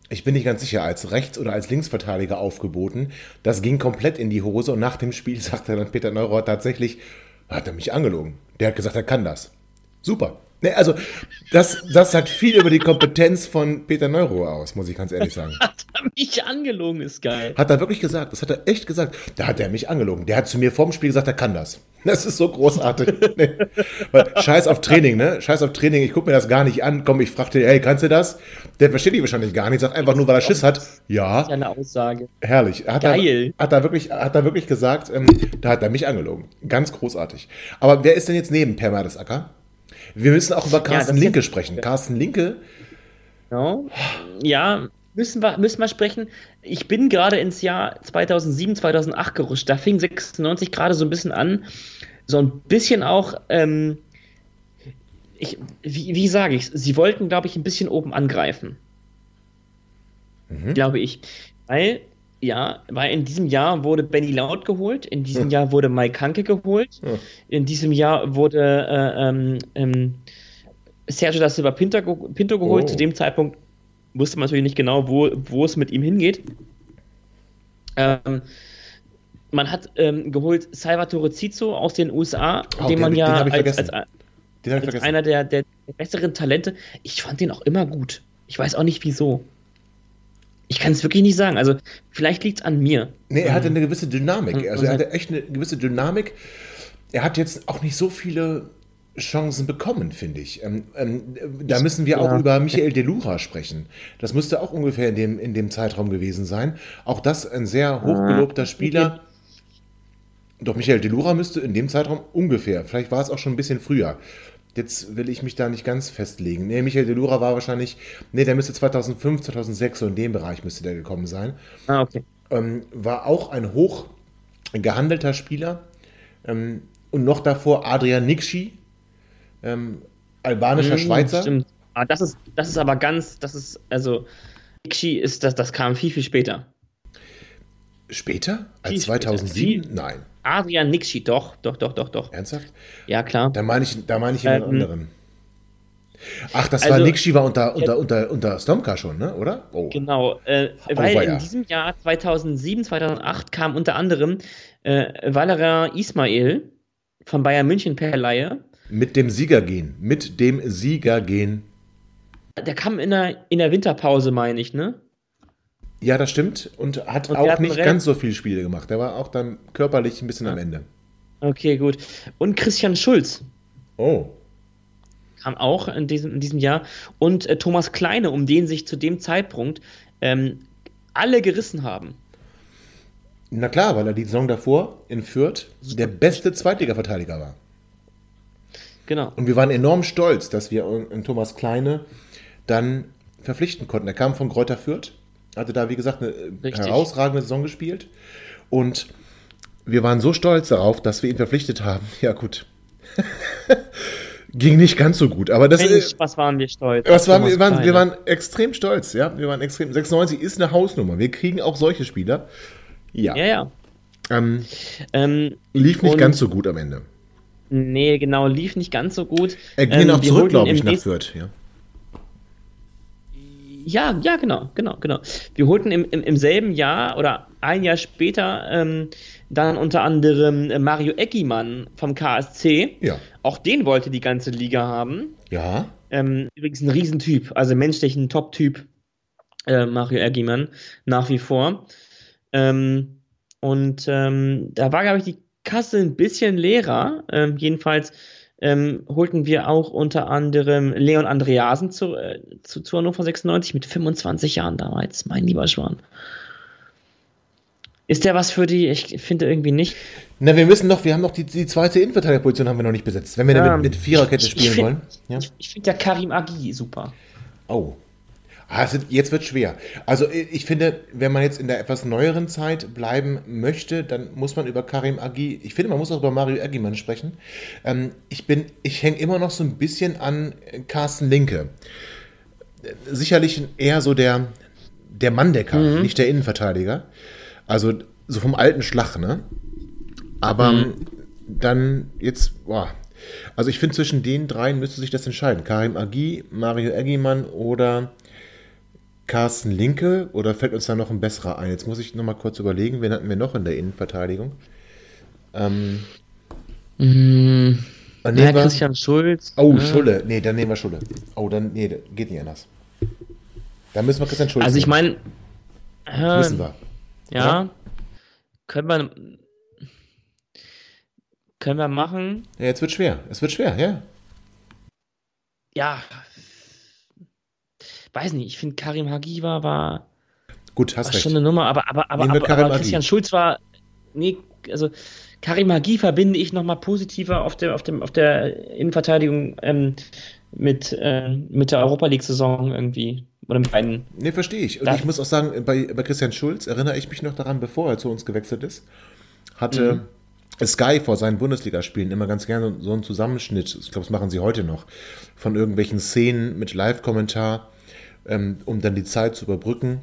ich bin nicht ganz sicher, als Rechts- oder als Linksverteidiger aufgeboten. Das ging komplett in die Hose und nach dem Spiel sagte dann Peter Neuruhr tatsächlich, hat er mich angelogen. Der hat gesagt, er kann das. Super. Nee, also, das, das sagt viel über die Kompetenz von Peter Neuruhr aus, muss ich ganz ehrlich sagen. Hat er mich angelogen, ist geil. Hat er wirklich gesagt, das hat er echt gesagt. Da hat er mich angelogen. Der hat zu mir vorm Spiel gesagt, er kann das. Das ist so großartig. nee. Scheiß auf Training, ne? Scheiß auf Training, ich gucke mir das gar nicht an. Komm, ich fragte, hey, kannst du das? Der versteht dich wahrscheinlich gar nicht, sagt einfach nur, weil er Schiss hat. Ja. Das ist eine Aussage. Herrlich. Hat Geil. Er, hat er wirklich, hat er wirklich gesagt, ähm, da hat er mich angelogen. Ganz großartig. Aber wer ist denn jetzt neben Per Mertesacker? Wir müssen auch über Carsten ja, Linke sprechen. Carsten Linke. Genau. Ja, müssen wir, müssen wir sprechen. Ich bin gerade ins Jahr 2007, 2008 gerutscht. Da fing 96 gerade so ein bisschen an. So ein bisschen auch, ähm, ich, wie, wie sage ich Sie wollten, glaube ich, ein bisschen oben angreifen. Mhm. Glaube ich. Weil, ja, weil in diesem Jahr wurde Benny Laut geholt, in diesem ja. Jahr wurde Mike Hanke geholt, ja. in diesem Jahr wurde äh, ähm, ähm, Sergio da Silva Pinto, Pinto geholt. Oh. Zu dem Zeitpunkt wusste man natürlich nicht genau, wo, wo es mit ihm hingeht. Ähm, man hat ähm, geholt Salvatore Cizzo aus den USA, oh, den man den, ja den als, als, als einer der, der, besseren Talente. Ich fand den auch immer gut. Ich weiß auch nicht wieso. Ich kann es wirklich nicht sagen. Also, vielleicht liegt es an mir. Nee, er hatte eine gewisse Dynamik. Also, er hatte echt eine gewisse Dynamik. Er hat jetzt auch nicht so viele Chancen bekommen, finde ich. Ähm, ähm, da müssen wir auch ja. über Michael Delura sprechen. Das müsste auch ungefähr in dem, in dem Zeitraum gewesen sein. Auch das ein sehr hochgelobter Spieler. Doch Michael Delura müsste in dem Zeitraum ungefähr, vielleicht war es auch schon ein bisschen früher. Jetzt will ich mich da nicht ganz festlegen. Nee, Michael Delura war wahrscheinlich, nee, der müsste 2005, 2006, so in dem Bereich müsste der gekommen sein. Ah, okay. Ähm, war auch ein hoch gehandelter Spieler. Ähm, und noch davor Adrian Nixi, ähm, albanischer hm, Schweizer. Stimmt. Ah, das ist, das ist aber ganz, das ist, also, Ikshi ist das, das kam viel, viel später. Später? Als viel 2007? Später. Nein. Adrian Nixi, doch, doch, doch, doch, doch. Ernsthaft? Ja, klar. Da meine ich, da meine ich jemand ähm, anderen. Ach, das also, war Nixi war unter, unter, unter, unter Stomka schon, ne? oder? Oh. Genau, äh, weil in diesem Jahr 2007, 2008 kam unter anderem äh, Valerian Ismail von Bayern München per Laie mit dem Siegergehen. Mit dem Siegergehen. Der kam in der, in der Winterpause, meine ich, ne? Ja, das stimmt. Und hat und auch nicht ganz so viele Spiele gemacht. Der war auch dann körperlich ein bisschen ja. am Ende. Okay, gut. Und Christian Schulz. Oh. Kam auch in diesem, in diesem Jahr. Und äh, Thomas Kleine, um den sich zu dem Zeitpunkt ähm, alle gerissen haben. Na klar, weil er die Saison davor in Fürth der beste Zweitliga-Verteidiger war. Genau. Und wir waren enorm stolz, dass wir Thomas Kleine dann verpflichten konnten. Er kam von Kräuter Fürth, hatte da, wie gesagt, eine Richtig. herausragende Saison gespielt. Und wir waren so stolz darauf, dass wir ihn verpflichtet haben. Ja, gut. Ging nicht ganz so gut, aber das Mensch, was waren wir stolz? Was waren, wir, waren, wir waren extrem stolz, ja. Wir waren extrem. 96 ist eine Hausnummer. Wir kriegen auch solche Spieler. Ja. Ja, ja. Ähm, ähm, lief nicht ganz so gut am Ende. Nee, genau, lief nicht ganz so gut. Er ging ähm, auch zurück, glaube ich, nach Fürth, ja. Ja, ja, genau, genau, genau. Wir holten im, im, im selben Jahr oder ein Jahr später ähm, dann unter anderem Mario Eckimann vom KSC. Ja. Auch den wollte die ganze Liga haben. Ja. Ähm, übrigens ein Riesentyp, also menschlich ein Top-Typ, äh, Mario Eckimann, nach wie vor. Ähm, und ähm, da war, glaube ich, die Kasse ein bisschen leerer. Ähm, jedenfalls ähm, holten wir auch unter anderem Leon Andreasen zu, äh, zu, zu Hannover 96 mit 25 Jahren damals, mein lieber Schwan. Ist der was für die? Ich finde irgendwie nicht. Na, wir müssen noch, wir haben noch die, die zweite Innenverteidigerposition haben wir noch nicht besetzt. Wenn wir ja, mit, mit Viererkette spielen ich find, wollen. Ja? Ich, ich finde ja Karim Agi super. Oh. Also jetzt wird schwer. Also ich finde, wenn man jetzt in der etwas neueren Zeit bleiben möchte, dann muss man über Karim Agi, ich finde, man muss auch über Mario Agimann sprechen. Ähm, ich bin, ich hänge immer noch so ein bisschen an Carsten Linke. Sicherlich eher so der, der Manndecker, mhm. nicht der Innenverteidiger. Also so vom alten Schlag, ne? Aber mhm. dann jetzt, boah. Also ich finde, zwischen den dreien müsste sich das entscheiden. Karim Agi, Mario Eggimann oder Carsten Linke oder fällt uns da noch ein besserer ein? Jetzt muss ich noch mal kurz überlegen, wen hatten wir noch in der Innenverteidigung? Ähm, mmh, ja, Christian Schulz. Oh, ja. Schulle. Nee, dann nehmen wir Schulle. Oh, dann, nee, geht nicht anders. Dann müssen wir Christian Schulz Also ich meine, äh, müssen wir. Ja, oder? können wir können wir machen. Ja, jetzt wird schwer. Es wird schwer, ja. Ja, weiß nicht, ich finde Karim Hagiva war, Gut, hast war recht. schon eine Nummer, aber, aber, aber, aber, aber Christian Schulz war, nee, also Karim Hagi verbinde ich nochmal positiver auf, dem, auf, dem, auf der Innenverteidigung ähm, mit, äh, mit der Europa League-Saison irgendwie. Oder mit beiden. Nee, verstehe ich. Und das ich muss auch sagen, bei, bei Christian Schulz erinnere ich mich noch daran, bevor er zu uns gewechselt ist, hatte mhm. Sky vor seinen Bundesligaspielen immer ganz gerne so einen Zusammenschnitt, ich glaube, das machen sie heute noch, von irgendwelchen Szenen mit Live-Kommentar, ähm, um dann die Zeit zu überbrücken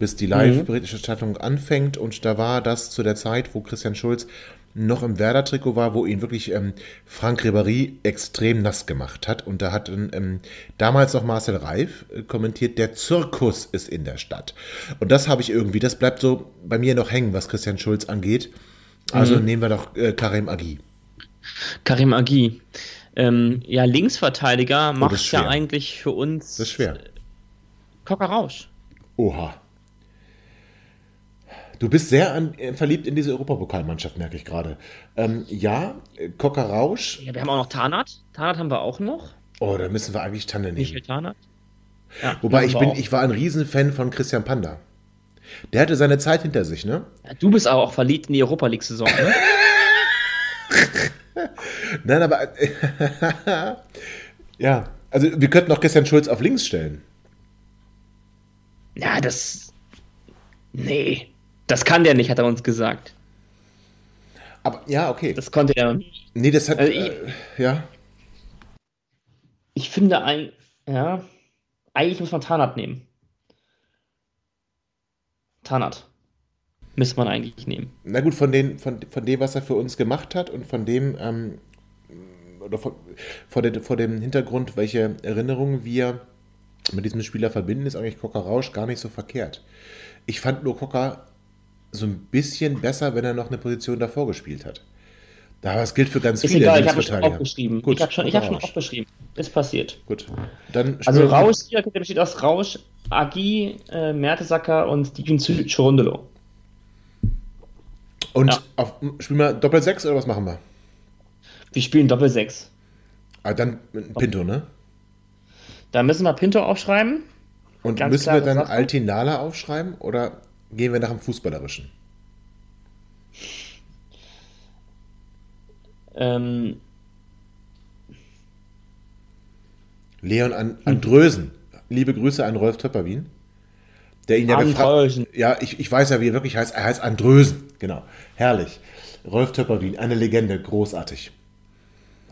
bis die Live-Berichterstattung anfängt. Und da war das zu der Zeit, wo Christian Schulz noch im Werder-Trikot war, wo ihn wirklich ähm, Frank Ribéry extrem nass gemacht hat. Und da hat ähm, damals noch Marcel Reif äh, kommentiert, der Zirkus ist in der Stadt. Und das habe ich irgendwie, das bleibt so bei mir noch hängen, was Christian Schulz angeht. Also mhm. nehmen wir doch äh, Karim Agi. Karim Agi. Ähm, ja, Linksverteidiger oh, macht ja eigentlich für uns. Das ist schwer. Cocker Rausch. Oha. Du bist sehr an, äh, verliebt in diese Europapokalmannschaft, merke ich gerade. Ähm, ja, Cocker Rausch. Ja, wir haben auch noch Tanat. Tanat haben wir auch noch. Oh, da müssen wir eigentlich Tanne nehmen. Michael Tanat. Ja, Wobei ich bin, ich war ein Riesenfan von Christian Panda. Der hatte seine Zeit hinter sich, ne? Ja, du bist aber auch verliebt in die Europa League-Saison, ne? Nein, aber ja, also wir könnten auch Christian Schulz auf links stellen. Ja, das. Nee. Das kann der nicht, hat er uns gesagt. Aber ja, okay. Das konnte er nicht. Nee, das hat. Also ich, äh, ja. Ich finde ein. Ja. Eigentlich muss man Tanat nehmen. Tanat. Müsste man eigentlich nehmen. Na gut, von, den, von, von dem, was er für uns gemacht hat und von dem, ähm, oder von, vor, der, vor dem Hintergrund, welche Erinnerungen wir mit diesem Spieler verbinden, ist eigentlich Cocker Rausch gar nicht so verkehrt. Ich fand nur Cocker so ein bisschen besser, wenn er noch eine Position davor gespielt hat. Da das gilt für ganz ist viele egal, ich habe schon aufgeschrieben. Gut, ich habe schon, hab schon aufgeschrieben. Ist passiert. Gut. Dann also Rausch, hier besteht aus Rausch, Agi, äh, Mertesacker und Dijun Chorondolo. Und ja. auf, spielen wir Doppel 6 oder was machen wir? Wir spielen Doppel 6. Ah, dann Pinto, ne? Da müssen wir Pinto aufschreiben. Und Ganz müssen wir dann Sache. Altinala aufschreiben oder gehen wir nach dem Fußballerischen? Ähm. Leon an Andrösen. Liebe Grüße an Rolf Töpperwien. Der ihn ja gefragt Ja, ich, ich weiß ja, wie er wirklich heißt. Er heißt Andrösen. Genau. Herrlich. Rolf Töpperwien, eine Legende. Großartig.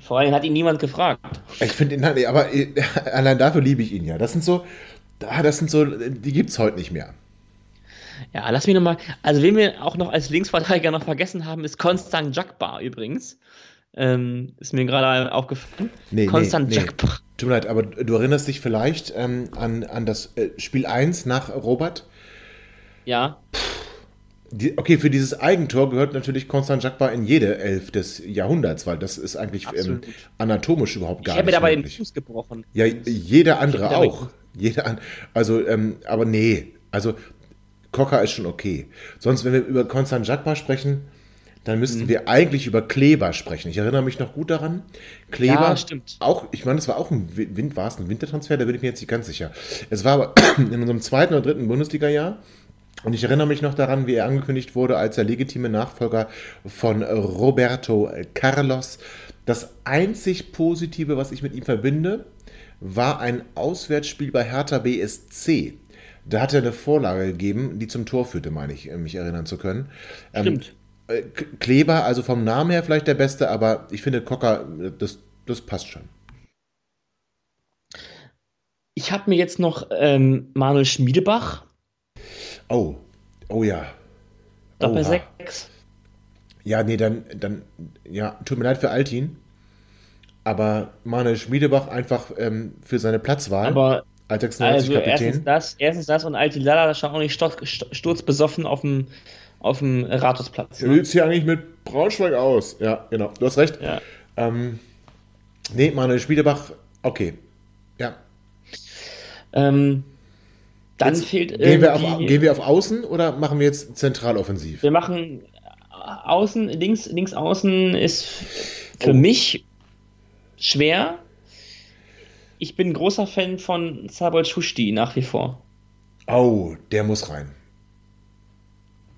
Vor allem hat ihn niemand gefragt. Ich finde ihn, aber äh, allein dafür liebe ich ihn ja. Das sind so, das sind so, die gibt es heute nicht mehr. Ja, lass mich nochmal. Also, wen wir auch noch als Linksverteidiger noch vergessen haben, ist Konstant Jakbar übrigens. Ähm, ist mir gerade aufgefallen. Nee, Konstant nee, nee. Jakbar. Tut mir leid, aber du erinnerst dich vielleicht ähm, an, an das äh, Spiel 1 nach Robert? Ja. Die, okay, für dieses Eigentor gehört natürlich Konstant Jakbar in jede Elf des Jahrhunderts, weil das ist eigentlich ähm, anatomisch überhaupt gar ich nicht. Ich habe mir dabei den Fuß gebrochen. Ja, jeder andere auch. Jeder, also, ähm, aber nee, also Cocker ist schon okay. Sonst, wenn wir über Konstant Jakba sprechen, dann müssten mhm. wir eigentlich über Kleber sprechen. Ich erinnere mich noch gut daran. Kleber, ja, stimmt. auch, ich meine, es war auch ein, Wind, war es ein Wintertransfer, da bin ich mir jetzt nicht ganz sicher. Es war aber in unserem zweiten oder dritten Bundesliga-Jahr. Und ich erinnere mich noch daran, wie er angekündigt wurde als der legitime Nachfolger von Roberto Carlos. Das einzig Positive, was ich mit ihm verbinde, war ein Auswärtsspiel bei Hertha BSC. Da hat er eine Vorlage gegeben, die zum Tor führte, meine ich, mich erinnern zu können. Ähm, Stimmt. Ähm, Kleber, also vom Namen her vielleicht der Beste, aber ich finde Cocker, das, das passt schon. Ich habe mir jetzt noch ähm, Manuel Schmiedebach. Oh, oh ja. Doppel 6. Ja, nee, dann, dann, ja, tut mir leid für Altin. Aber Manuel Schmiedebach einfach ähm, für seine Platzwahl. Aber als 96 also Kapitän. Erstens das, erstens das und Altilala, das stand auch nicht sturzbesoffen auf dem, auf dem Rathausplatz. Ne? Du hier eigentlich mit Braunschweig aus. Ja, genau. Du hast recht. Ja. Ähm, nee, Manuel Schmiedebach, okay. Ja. Ähm, dann jetzt fehlt gehen wir, auf, gehen wir auf Außen oder machen wir jetzt zentraloffensiv? Wir machen Außen, links, links außen ist für oh. mich schwer ich bin großer Fan von Sabol Schusti nach wie vor. Oh, der muss rein.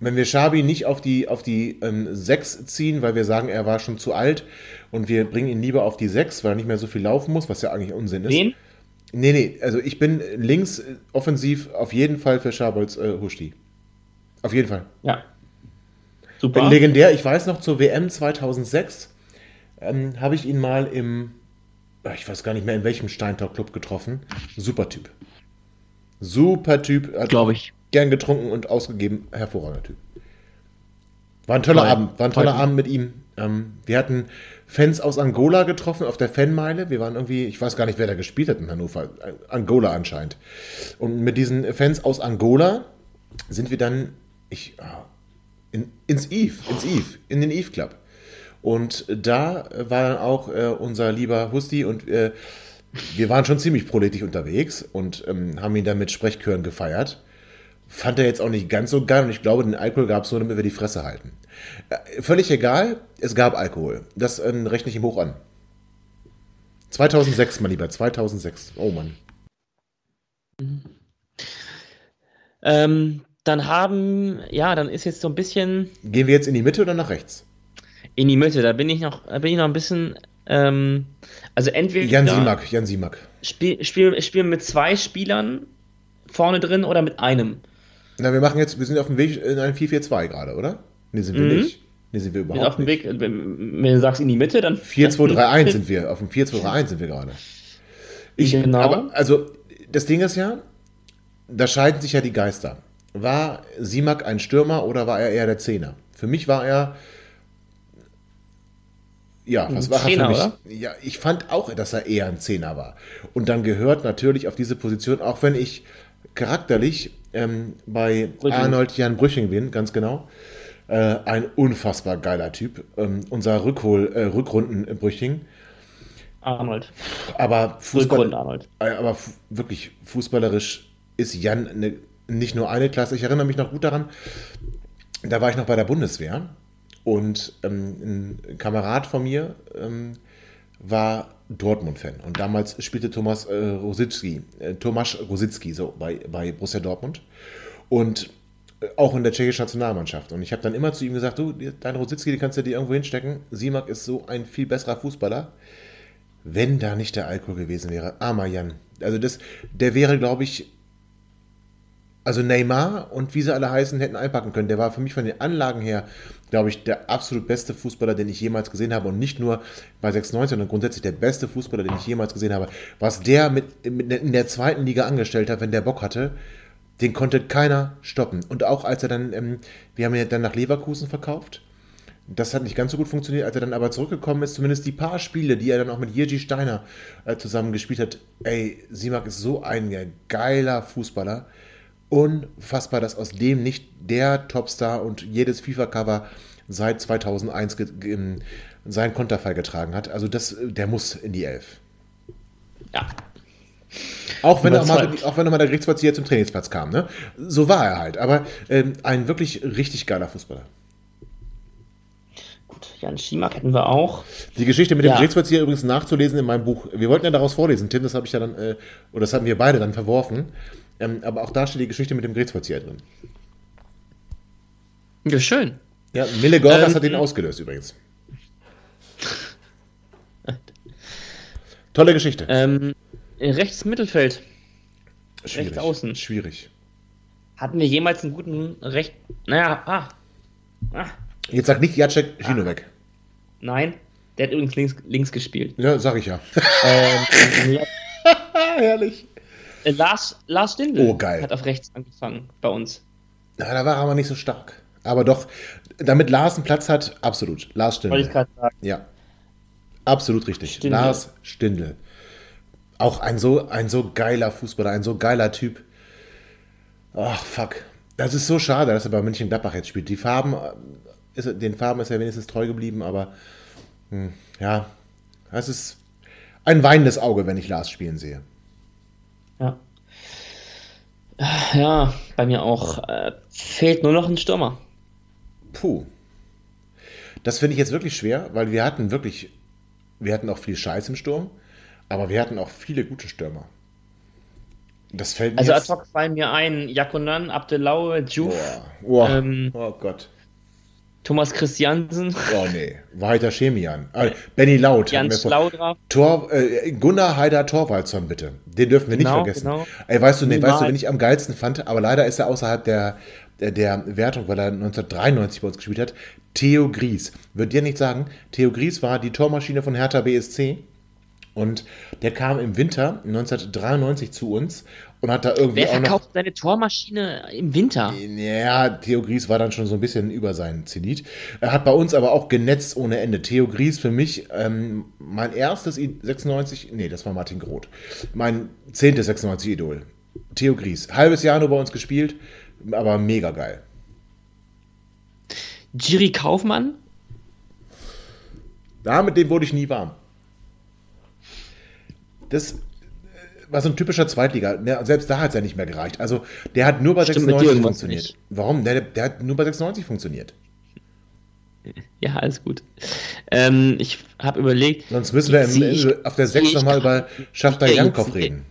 wenn wir Schabi nicht auf die, auf die ähm, 6 ziehen, weil wir sagen, er war schon zu alt und wir bringen ihn lieber auf die 6, weil er nicht mehr so viel laufen muss, was ja eigentlich Unsinn ist. Wen? Nee, nee, also ich bin links äh, offensiv auf jeden Fall für Schabolz äh, Huschti. Auf jeden Fall. Ja. Super. Legendär, ich weiß noch, zur WM 2006 ähm, habe ich ihn mal im, ah, ich weiß gar nicht mehr in welchem Steintalk-Club getroffen. Super Typ. Super Typ. Glaube ich. Gern getrunken und ausgegeben. Hervorragender Typ. War ein toller Toll. Abend. War ein toller Toll. Abend mit ihm. Ähm, wir hatten Fans aus Angola getroffen auf der Fanmeile. Wir waren irgendwie, ich weiß gar nicht, wer da gespielt hat in Hannover. Angola anscheinend. Und mit diesen Fans aus Angola sind wir dann ich, ah, in, ins Eve, ins Eve, in den Eve Club. Und da war dann auch äh, unser lieber Husti und äh, wir waren schon ziemlich proletisch unterwegs und ähm, haben ihn dann mit Sprechchören gefeiert. Fand er jetzt auch nicht ganz so geil und ich glaube, den Alkohol gab es nur, damit wir die Fresse halten. Äh, völlig egal, es gab Alkohol. Das äh, rechne ich ihm hoch an. 2006, mein Lieber, 2006. Oh Mann. Ähm, dann haben, ja, dann ist jetzt so ein bisschen. Gehen wir jetzt in die Mitte oder nach rechts? In die Mitte, da bin ich noch, da bin ich noch ein bisschen, ähm, also entweder. Jan Simak, Jan Simak. Spiel, spiel, spielen mit zwei Spielern vorne drin oder mit einem? Na, wir machen jetzt, wir sind auf dem Weg in ein 4-4-2 gerade, oder? Nee, sind wir mhm. nicht. Nee, sind wir überhaupt auf dem Weg, wenn du sagst in die Mitte, dann. 4-2-3-1 sind wir, auf dem 4-2-3-1 sind wir gerade. Ich, genau. Aber, also, das Ding ist ja, da scheiden sich ja die Geister. War Simak ein Stürmer oder war er eher der Zehner? Für mich war er. Ja, was war Trainer, er für mich? Oder? Ja, ich fand auch, dass er eher ein Zehner war. Und dann gehört natürlich auf diese Position, auch wenn ich charakterlich ähm, bei Brüching. Arnold Jan Brüching bin, ganz genau, äh, ein unfassbar geiler Typ. Ähm, unser Rückhol, äh, Rückrunden-Brüching. Arnold. Aber, Fußball, Arnold. Äh, aber wirklich fußballerisch ist Jan eine nicht nur eine Klasse. Ich erinnere mich noch gut daran, da war ich noch bei der Bundeswehr und ähm, ein Kamerad von mir ähm, war Dortmund-Fan. Und damals spielte Thomas äh, Rositzky, äh, Tomasz Rositzky so bei, bei Borussia Dortmund. Und äh, auch in der tschechischen Nationalmannschaft. Und ich habe dann immer zu ihm gesagt, du, dein Rositzky, den kannst du dir irgendwo hinstecken. Simak ist so ein viel besserer Fußballer. Wenn da nicht der Alkohol gewesen wäre. Armer Jan. Also das, der wäre, glaube ich, also Neymar und wie sie alle heißen, hätten einpacken können. Der war für mich von den Anlagen her, glaube ich, der absolut beste Fußballer, den ich jemals gesehen habe. Und nicht nur bei 96, sondern grundsätzlich der beste Fußballer, den ich jemals gesehen habe. Was der mit, mit in der zweiten Liga angestellt hat, wenn der Bock hatte, den konnte keiner stoppen. Und auch als er dann, ähm, wir haben ihn dann nach Leverkusen verkauft. Das hat nicht ganz so gut funktioniert, als er dann aber zurückgekommen ist. Zumindest die paar Spiele, die er dann auch mit Jirgi Steiner äh, zusammen gespielt hat. Ey, Simak ist so ein geiler Fußballer unfassbar, dass aus dem nicht der Topstar und jedes FIFA-Cover seit 2001 seinen Konterfall getragen hat. Also das, der muss in die Elf. Ja. Auch wenn, er mal, auch wenn er mal der Gerichtsvollzieher zum Trainingsplatz kam. Ne? So war er halt. Aber ähm, ein wirklich richtig geiler Fußballer. Gut, Jan Schimak hätten wir auch. Die Geschichte mit dem ja. Gerichtsvollzieher übrigens nachzulesen in meinem Buch. Wir wollten ja daraus vorlesen, Tim, das habe ich ja dann, äh, oder das haben wir beide dann verworfen. Ähm, aber auch da steht die Geschichte mit dem Gerichtsvollzieher drin. Ja, schön. Ja, Mille Gorgas ähm, hat ihn ausgelöst übrigens. Tolle Geschichte. Ähm, rechts Mittelfeld. Schwierig. Rechts außen. Schwierig. Hatten wir jemals einen guten Recht. Naja, ah. ah. Jetzt sag nicht Jacek Ginowek. Ah. Nein, der hat übrigens links, links gespielt. Ja, sag ich ja. Ähm, Herrlich. Äh, Lars, Lars Stindl oh, geil. hat auf rechts angefangen bei uns. Na, da war er aber nicht so stark. Aber doch, damit Lars einen Platz hat, absolut. Lars Stindl. Wollte ich gerade sagen. Ja. Absolut richtig. Stindl. Lars Stindl. Auch ein so, ein so geiler Fußballer, ein so geiler Typ. Ach, fuck. Das ist so schade, dass er bei München Gladbach jetzt spielt. Die Farben, äh, ist, den Farben ist er wenigstens treu geblieben, aber hm, ja, es ist ein weinendes Auge, wenn ich Lars spielen sehe. Ja. Ja, bei mir auch. Äh, fehlt nur noch ein Stürmer. Puh. Das finde ich jetzt wirklich schwer, weil wir hatten wirklich, wir hatten auch viel Scheiß im Sturm, aber wir hatten auch viele gute Stürmer. Das fällt mir Also ad hoc fallen mir ein, Jakonan, Abdelaue, Juf. Boah. Boah. Ähm, oh Gott. Thomas Christiansen. Oh nee, Walter Chemian. Äh, Benny Laut. Jans Laudra. Tor, äh, Gunnar Heider Torwaldsson, bitte. Den dürfen wir nicht genau, vergessen. Genau. Ey, weißt du, nee, weißt du, wen ich am geilsten fand, aber leider ist er außerhalb der, der, der Wertung, weil er 1993 bei uns gespielt hat. Theo Gries. Wird dir nicht sagen, Theo Gries war die Tormaschine von Hertha BSC. Und der kam im Winter 1993 zu uns und hat da irgendwie Wer verkauft noch, seine Tormaschine im Winter? Ja, Theo Gries war dann schon so ein bisschen über seinen Zenit. Er hat bei uns aber auch genetzt ohne Ende. Theo Gries für mich ähm, mein erstes I 96, nee, das war Martin Groth. Mein zehntes 96 Idol. Theo Gries. Halbes Jahr nur bei uns gespielt, aber mega geil. Jiri Kaufmann? Da, mit dem wurde ich nie warm. Das war so ein typischer Zweitliga. Selbst da hat es ja nicht mehr gereicht. Also der hat nur bei Stimmt, 96 funktioniert. Nicht. Warum? Der, der hat nur bei 96 funktioniert. Ja, alles gut. Ähm, ich habe überlegt. Sonst müssen wir im, ich, auf der 6 nochmal über Schafter Jankov reden.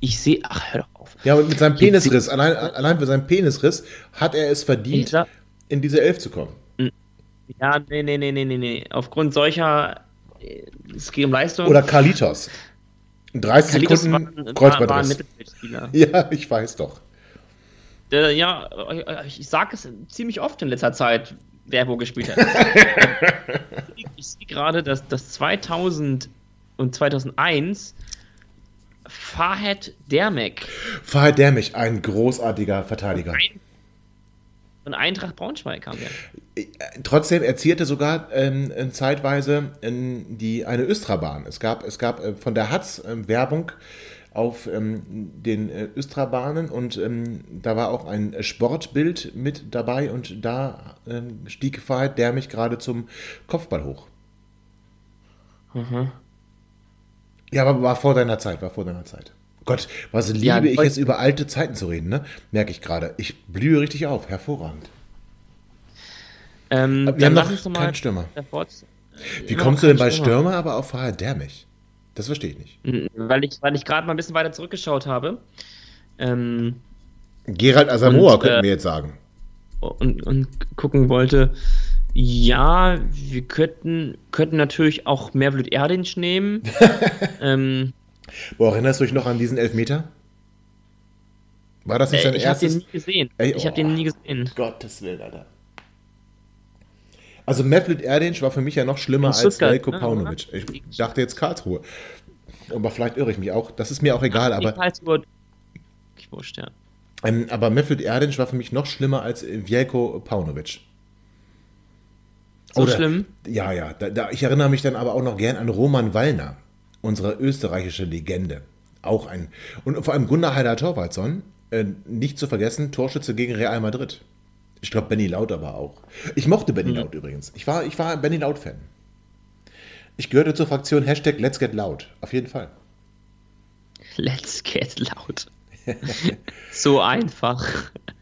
Ich sehe, ach, hör doch auf. Ja, mit seinem Penisriss, allein, allein für seinen Penisriss hat er es verdient, sag, in diese Elf zu kommen. Ja, nee, nee, nee, nee, nee. Aufgrund solcher äh, es geht um Leistung. Oder Kalitos. 30 Kalitos Sekunden Kreuzbandriss. Ja, ich weiß doch. Äh, ja, ich sage es ziemlich oft in letzter Zeit, wer wo gespielt hat. ich sehe gerade, dass das 2000 und 2001 Fahed Dermek. Fahed Dermek, ein großartiger Verteidiger. Ein von Eintracht Braunschweig kam der. Äh, trotzdem erzielte sogar ähm, zeitweise die, eine Östrabahn. Es gab, es gab äh, von der Hatz äh, Werbung auf ähm, den äh, Östrabahnen und ähm, da war auch ein Sportbild mit dabei und da ähm, stieg Fahed der mich gerade zum Kopfball hoch. Mhm. Ja, aber war vor deiner Zeit, war vor deiner Zeit. Gott, was liebe ja, ich jetzt über alte Zeiten zu reden, ne? Merke ich gerade. Ich blühe richtig auf. Hervorragend. Ähm, Wir haben noch keinen Stürmer. Wie kommst du denn bei Stürmer, Stürmer aber auf Fahrer Dermich? Das verstehe ich nicht. Mhm, weil ich, weil ich gerade mal ein bisschen weiter zurückgeschaut habe. Ähm, Gerald Asamoah und, könnten äh, wir jetzt sagen. Und, und gucken wollte, ja, wir könnten, könnten natürlich auch Mervlut Erdinch nehmen. ähm, Wo erinnerst du dich noch an diesen Elfmeter? War das nicht äh, sein ich erstes? Ich habe den nie gesehen. Ey, ich oh, habe den nie gesehen. Gottes Willen, Alter. Also Mevlut Erdinch war für mich ja noch schlimmer als Velko ne, Paunovic. Ich dachte jetzt Karlsruhe. Aber vielleicht irre ich mich auch. Das ist mir auch egal. Ach, aber Karlsruhe. Ich wurscht, ja. Ähm, aber Mevlut Erdinch war für mich noch schlimmer als Vjelko Paunovic. So Oder, schlimm? Ja, ja. Da, da, ich erinnere mich dann aber auch noch gern an Roman Wallner unsere österreichische Legende. Auch ein. Und vor allem Gunnar Heider Torwaldsson, äh, nicht zu vergessen, Torschütze gegen Real Madrid. Ich glaube, Benny Laut aber auch. Ich mochte Benny mhm. Laut übrigens. Ich war, ich war ein Benny Laut-Fan. Ich gehörte zur Fraktion Hashtag Let's Get Loud. Auf jeden Fall. Let's Get Loud. so einfach.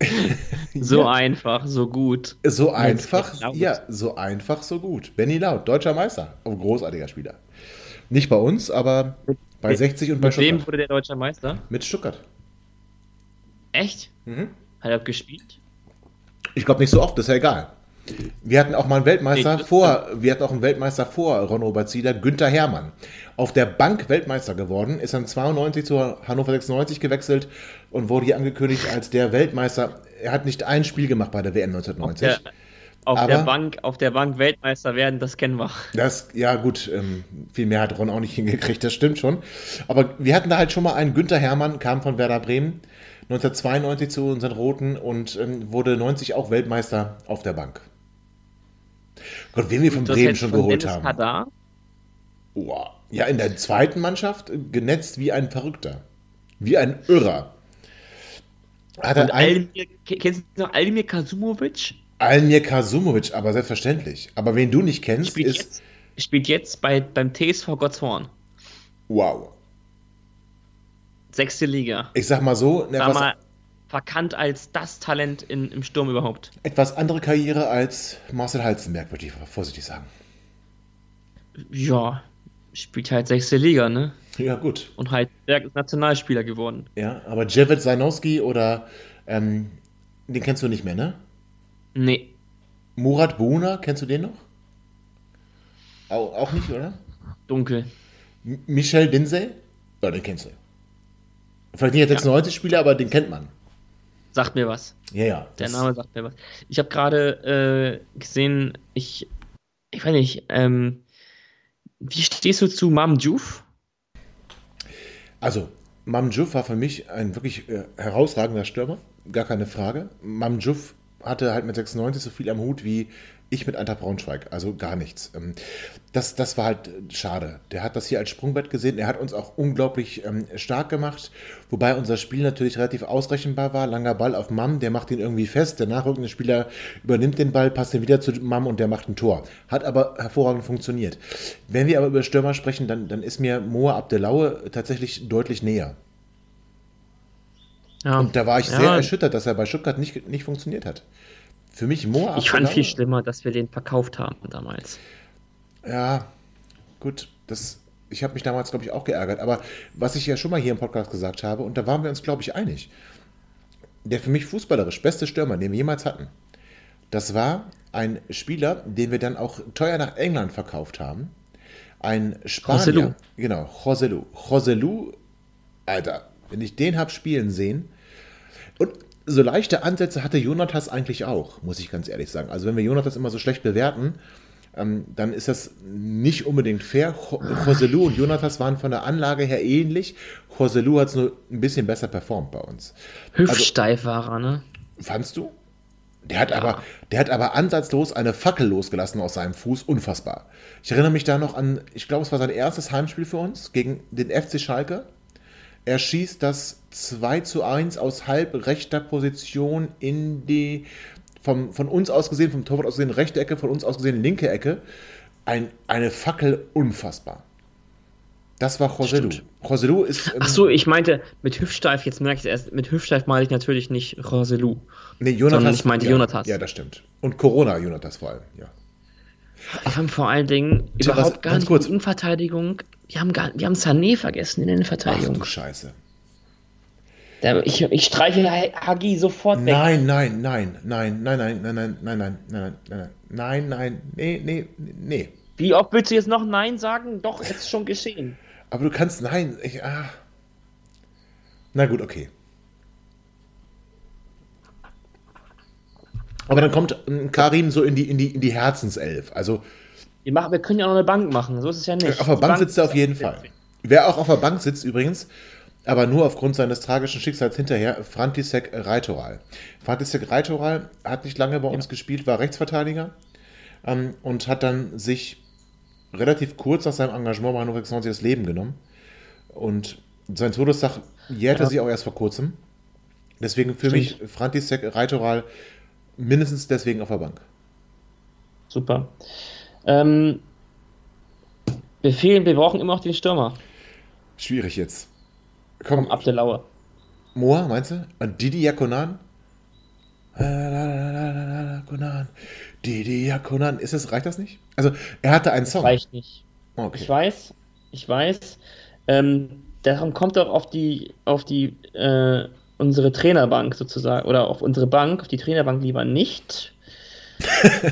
so ja. einfach, so gut. So einfach, ja, so einfach, so gut. Benny Laut, deutscher Meister. Ein großartiger Spieler. Nicht bei uns, aber bei 60 und bei Mit Stuttgart. wem wurde der deutsche Meister? Mit Stuttgart. Echt? Mhm. Hat er gespielt? Ich glaube nicht so oft, ist ja egal. Wir hatten auch mal einen Weltmeister nee, vor, wir hatten auch einen Weltmeister vor Ron-Robert Günther Hermann. Auf der Bank Weltmeister geworden, ist dann 92 zu Hannover 96 gewechselt und wurde hier angekündigt als der Weltmeister. Er hat nicht ein Spiel gemacht bei der WM 1990. Auf der, auf aber, der Bank, auf der Bank Weltmeister werden, das kennen wir. Das, ja gut, ähm, viel mehr hat Ron auch nicht hingekriegt, das stimmt schon. Aber wir hatten da halt schon mal einen Günther Hermann, kam von Werder Bremen, 1992 zu unseren Roten und ähm, wurde 90 auch Weltmeister auf der Bank. Gott, wen wir von Bremen schon von geholt Dennis haben. Kadar? Oh, ja, in der zweiten Mannschaft genetzt wie ein Verrückter. Wie ein Irrer. Hat er ein... Aldemir, kennst du noch Aldemir Kasumovic? Almir Kasumovic, aber selbstverständlich. Aber wen du nicht kennst, spielt ist. Jetzt, spielt jetzt bei, beim TSV Gotthorn. Wow. Sechste Liga. Ich sag mal so. Ne, mal verkannt als das Talent in, im Sturm überhaupt. Etwas andere Karriere als Marcel Halzenberg, würde ich vorsichtig sagen. Ja, spielt halt sechste Liga, ne? Ja, gut. Und Heidelberg ist Nationalspieler geworden. Ja, aber Javet Zainowski oder ähm, den kennst du nicht mehr, ne? Nee. Murat Buna, kennst du den noch? Auch, auch nicht, oder? Dunkel. M Michel Dinsey? Ja, den kennst du. Vielleicht nicht als 96 Spieler, aber den kennt man. Sagt mir was. Ja, ja. Der Name sagt mir was. Ich habe gerade äh, gesehen, ich, ich weiß nicht, ähm, wie stehst du zu Mam Juf? Also, Mam Juf war für mich ein wirklich äh, herausragender Stürmer, gar keine Frage. Mam Juf hatte halt mit 96 so viel am Hut wie ich mit Eintracht Braunschweig, also gar nichts. Ähm, das, das war halt schade. Der hat das hier als Sprungbrett gesehen. Er hat uns auch unglaublich ähm, stark gemacht, wobei unser Spiel natürlich relativ ausrechenbar war. Langer Ball auf Mam, der macht ihn irgendwie fest. Der nachrückende Spieler übernimmt den Ball, passt ihn wieder zu Mam und der macht ein Tor. Hat aber hervorragend funktioniert. Wenn wir aber über Stürmer sprechen, dann, dann ist mir Moa Abdelaue tatsächlich deutlich näher. Ja. Und da war ich ja. sehr erschüttert, dass er bei Stuttgart nicht, nicht funktioniert hat. Für mich Moa Ich fand viel schlimmer, dass wir den verkauft haben damals. Ja, gut, das, ich habe mich damals, glaube ich, auch geärgert. Aber was ich ja schon mal hier im Podcast gesagt habe, und da waren wir uns, glaube ich, einig, der für mich fußballerisch beste Stürmer, den wir jemals hatten, das war ein Spieler, den wir dann auch teuer nach England verkauft haben. Ein Spanier. Joselu. Genau, Joselu. Joselu, Alter, wenn ich den habe spielen sehen. Und so leichte Ansätze hatte Jonathas eigentlich auch, muss ich ganz ehrlich sagen. Also wenn wir Jonathas immer so schlecht bewerten, ähm, dann ist das nicht unbedingt fair. Joselu und Jonathas waren von der Anlage her ähnlich. Joselu hat es nur ein bisschen besser performt bei uns. Hüftsteif also, war er, ne? Fandst du? Der hat, ja. aber, der hat aber ansatzlos eine Fackel losgelassen aus seinem Fuß. Unfassbar. Ich erinnere mich da noch an, ich glaube, es war sein erstes Heimspiel für uns gegen den FC Schalke. Er schießt das 2 zu 1 aus halb rechter Position in die, vom, von uns aus gesehen, vom Torwart aus gesehen, rechte Ecke, von uns aus gesehen, linke Ecke. Ein, eine Fackel unfassbar. Das war Joselu. Joselu ist. Ähm, Ach so, ich meinte mit Hüftsteif, jetzt merke ich es erst, mit Hüftsteif meine ich natürlich nicht Joselu. Nee, Jonathas. Sondern ich meinte ja, Jonathas. Ja, das stimmt. Und Corona Jonathas vor allem, ja. Wir haben vor allen Dingen Tja, überhaupt was, gar nicht kurz. Innenverteidigung. Wir haben, gar, wir haben Sané vergessen in der Innenverteidigung. Ach du Scheiße. Ich, ich streiche Hagi sofort weg. Nein, nein, nein, nein, nein, nein, nein, nein, nein, nein, nein, nein, nein, nein, nee, nee, nee. Wie oft willst du jetzt noch Nein sagen? Doch, es ist schon geschehen. Aber du kannst Nein. Ich, ah. Na gut, okay. Aber dann kommt Karim so in die, in die, in die Herzenself. Also. Wir, machen, wir können ja noch eine Bank machen, so ist es ja nicht. Auf der Bank, Bank sitzt er auf jeden Fall. Wer auch auf der Bank sitzt übrigens, aber nur aufgrund seines tragischen Schicksals hinterher, Frantisek Reitoral. Frantisek Reitoral hat nicht lange bei uns ja. gespielt, war Rechtsverteidiger ähm, und hat dann sich relativ kurz nach seinem Engagement bei Hannover 96 das Leben genommen. Und sein Todestag jährte ja. sich auch erst vor kurzem. Deswegen für Stimmt. mich Frantisek Reitoral mindestens deswegen auf der Bank. Super. Ähm, wir fehlen, wir brauchen immer noch den Stürmer. Schwierig jetzt. Komm, ab der Lauer. Moa, meinst du? Und Didi Yakonan? Yakonan. Didi Yakonan. Ist das, reicht das nicht? Also, er hatte einen Song. Reicht nicht. Okay. Ich weiß, ich weiß. Ähm, darum kommt auch auf die, auf die, äh, unsere Trainerbank sozusagen, oder auf unsere Bank, auf die Trainerbank lieber nicht.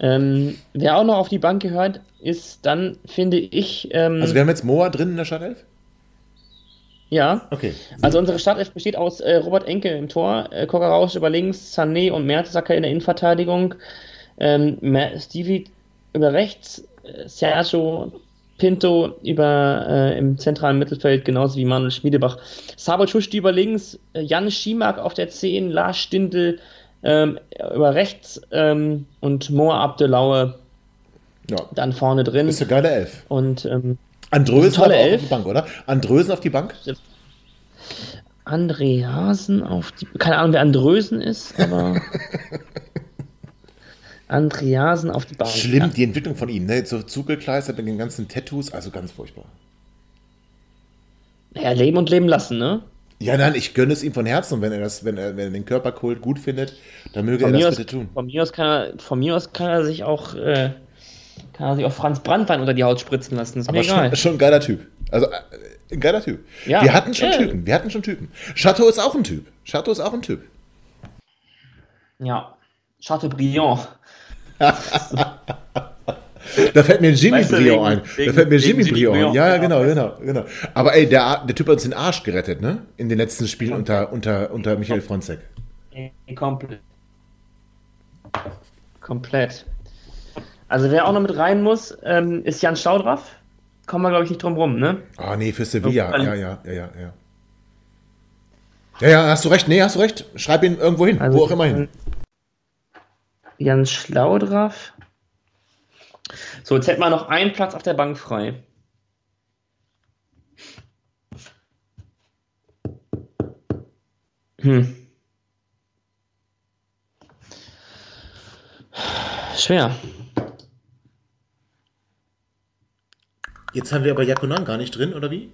ähm, wer auch noch auf die Bank gehört, ist dann, finde ich. Ähm, also, wir haben jetzt Moa drin in der Startelf? Ja. Okay. Also unsere Startelf besteht aus äh, Robert Enke im Tor, äh, Kokarausch über links, Sané und Mertesacker in der Innenverteidigung, ähm, Stevie über rechts, äh, Sergio Pinto über äh, im zentralen Mittelfeld, genauso wie Manuel Schmiedebach. Sabo Schuschti über links, äh, Jan Schimak auf der 10, Lars Stindl ähm, über rechts ähm, und Moa Abdelaue ja. dann vorne drin. Das ist eine geile Elf. Und ähm, Andrösen auf die Bank, oder? Andrösen auf die Bank? Andreasen auf die. Keine Ahnung, wer Andrösen ist, aber. Andreasen auf die Bank. Schlimm, ja. die Entwicklung von ihm, ne? So zugekleistert mit den ganzen Tattoos, also ganz furchtbar. Ja, leben und leben lassen, ne? Ja, nein, ich gönne es ihm von Herzen, wenn er das, wenn er, wenn er den Körperkult gut findet, dann möge von er das aus, bitte tun. Von mir aus kann er, von mir aus kann er sich auch äh, Kann er sich auch Franz Brandwein unter die Haut spritzen lassen. ist Aber mir egal. Schon, schon ein geiler Typ. Also äh, ein geiler Typ. Ja. Wir hatten schon ja. Typen. Wir hatten schon Typen. Chateau ist auch ein Typ. Chateau ist auch ein Typ. Ja. Chateaubriand. Da fällt mir Jimmy weißt Briand ein. da fällt mir Jimmy Briand. Ja, ja, genau, genau, genau. Aber ey, der, der Typ hat uns den Arsch gerettet, ne? In den letzten Spielen unter, unter, unter Michael Fronzek. Komplett. Komplett. Also wer auch noch mit rein muss, ähm, ist Jan Staudraff. Kommen wir, glaube ich, nicht drum rum, ne? Ah, nee, für Sevilla. Ja, ja, ja, ja, ja. Ja, ja, hast du recht. Nee, hast du recht. Schreib ihn irgendwo hin, also, wo auch immer hin. Jan Schlaudraff. So, jetzt hätten wir noch einen Platz auf der Bank frei. Hm. Schwer. Jetzt haben wir aber Jakonan gar nicht drin, oder wie?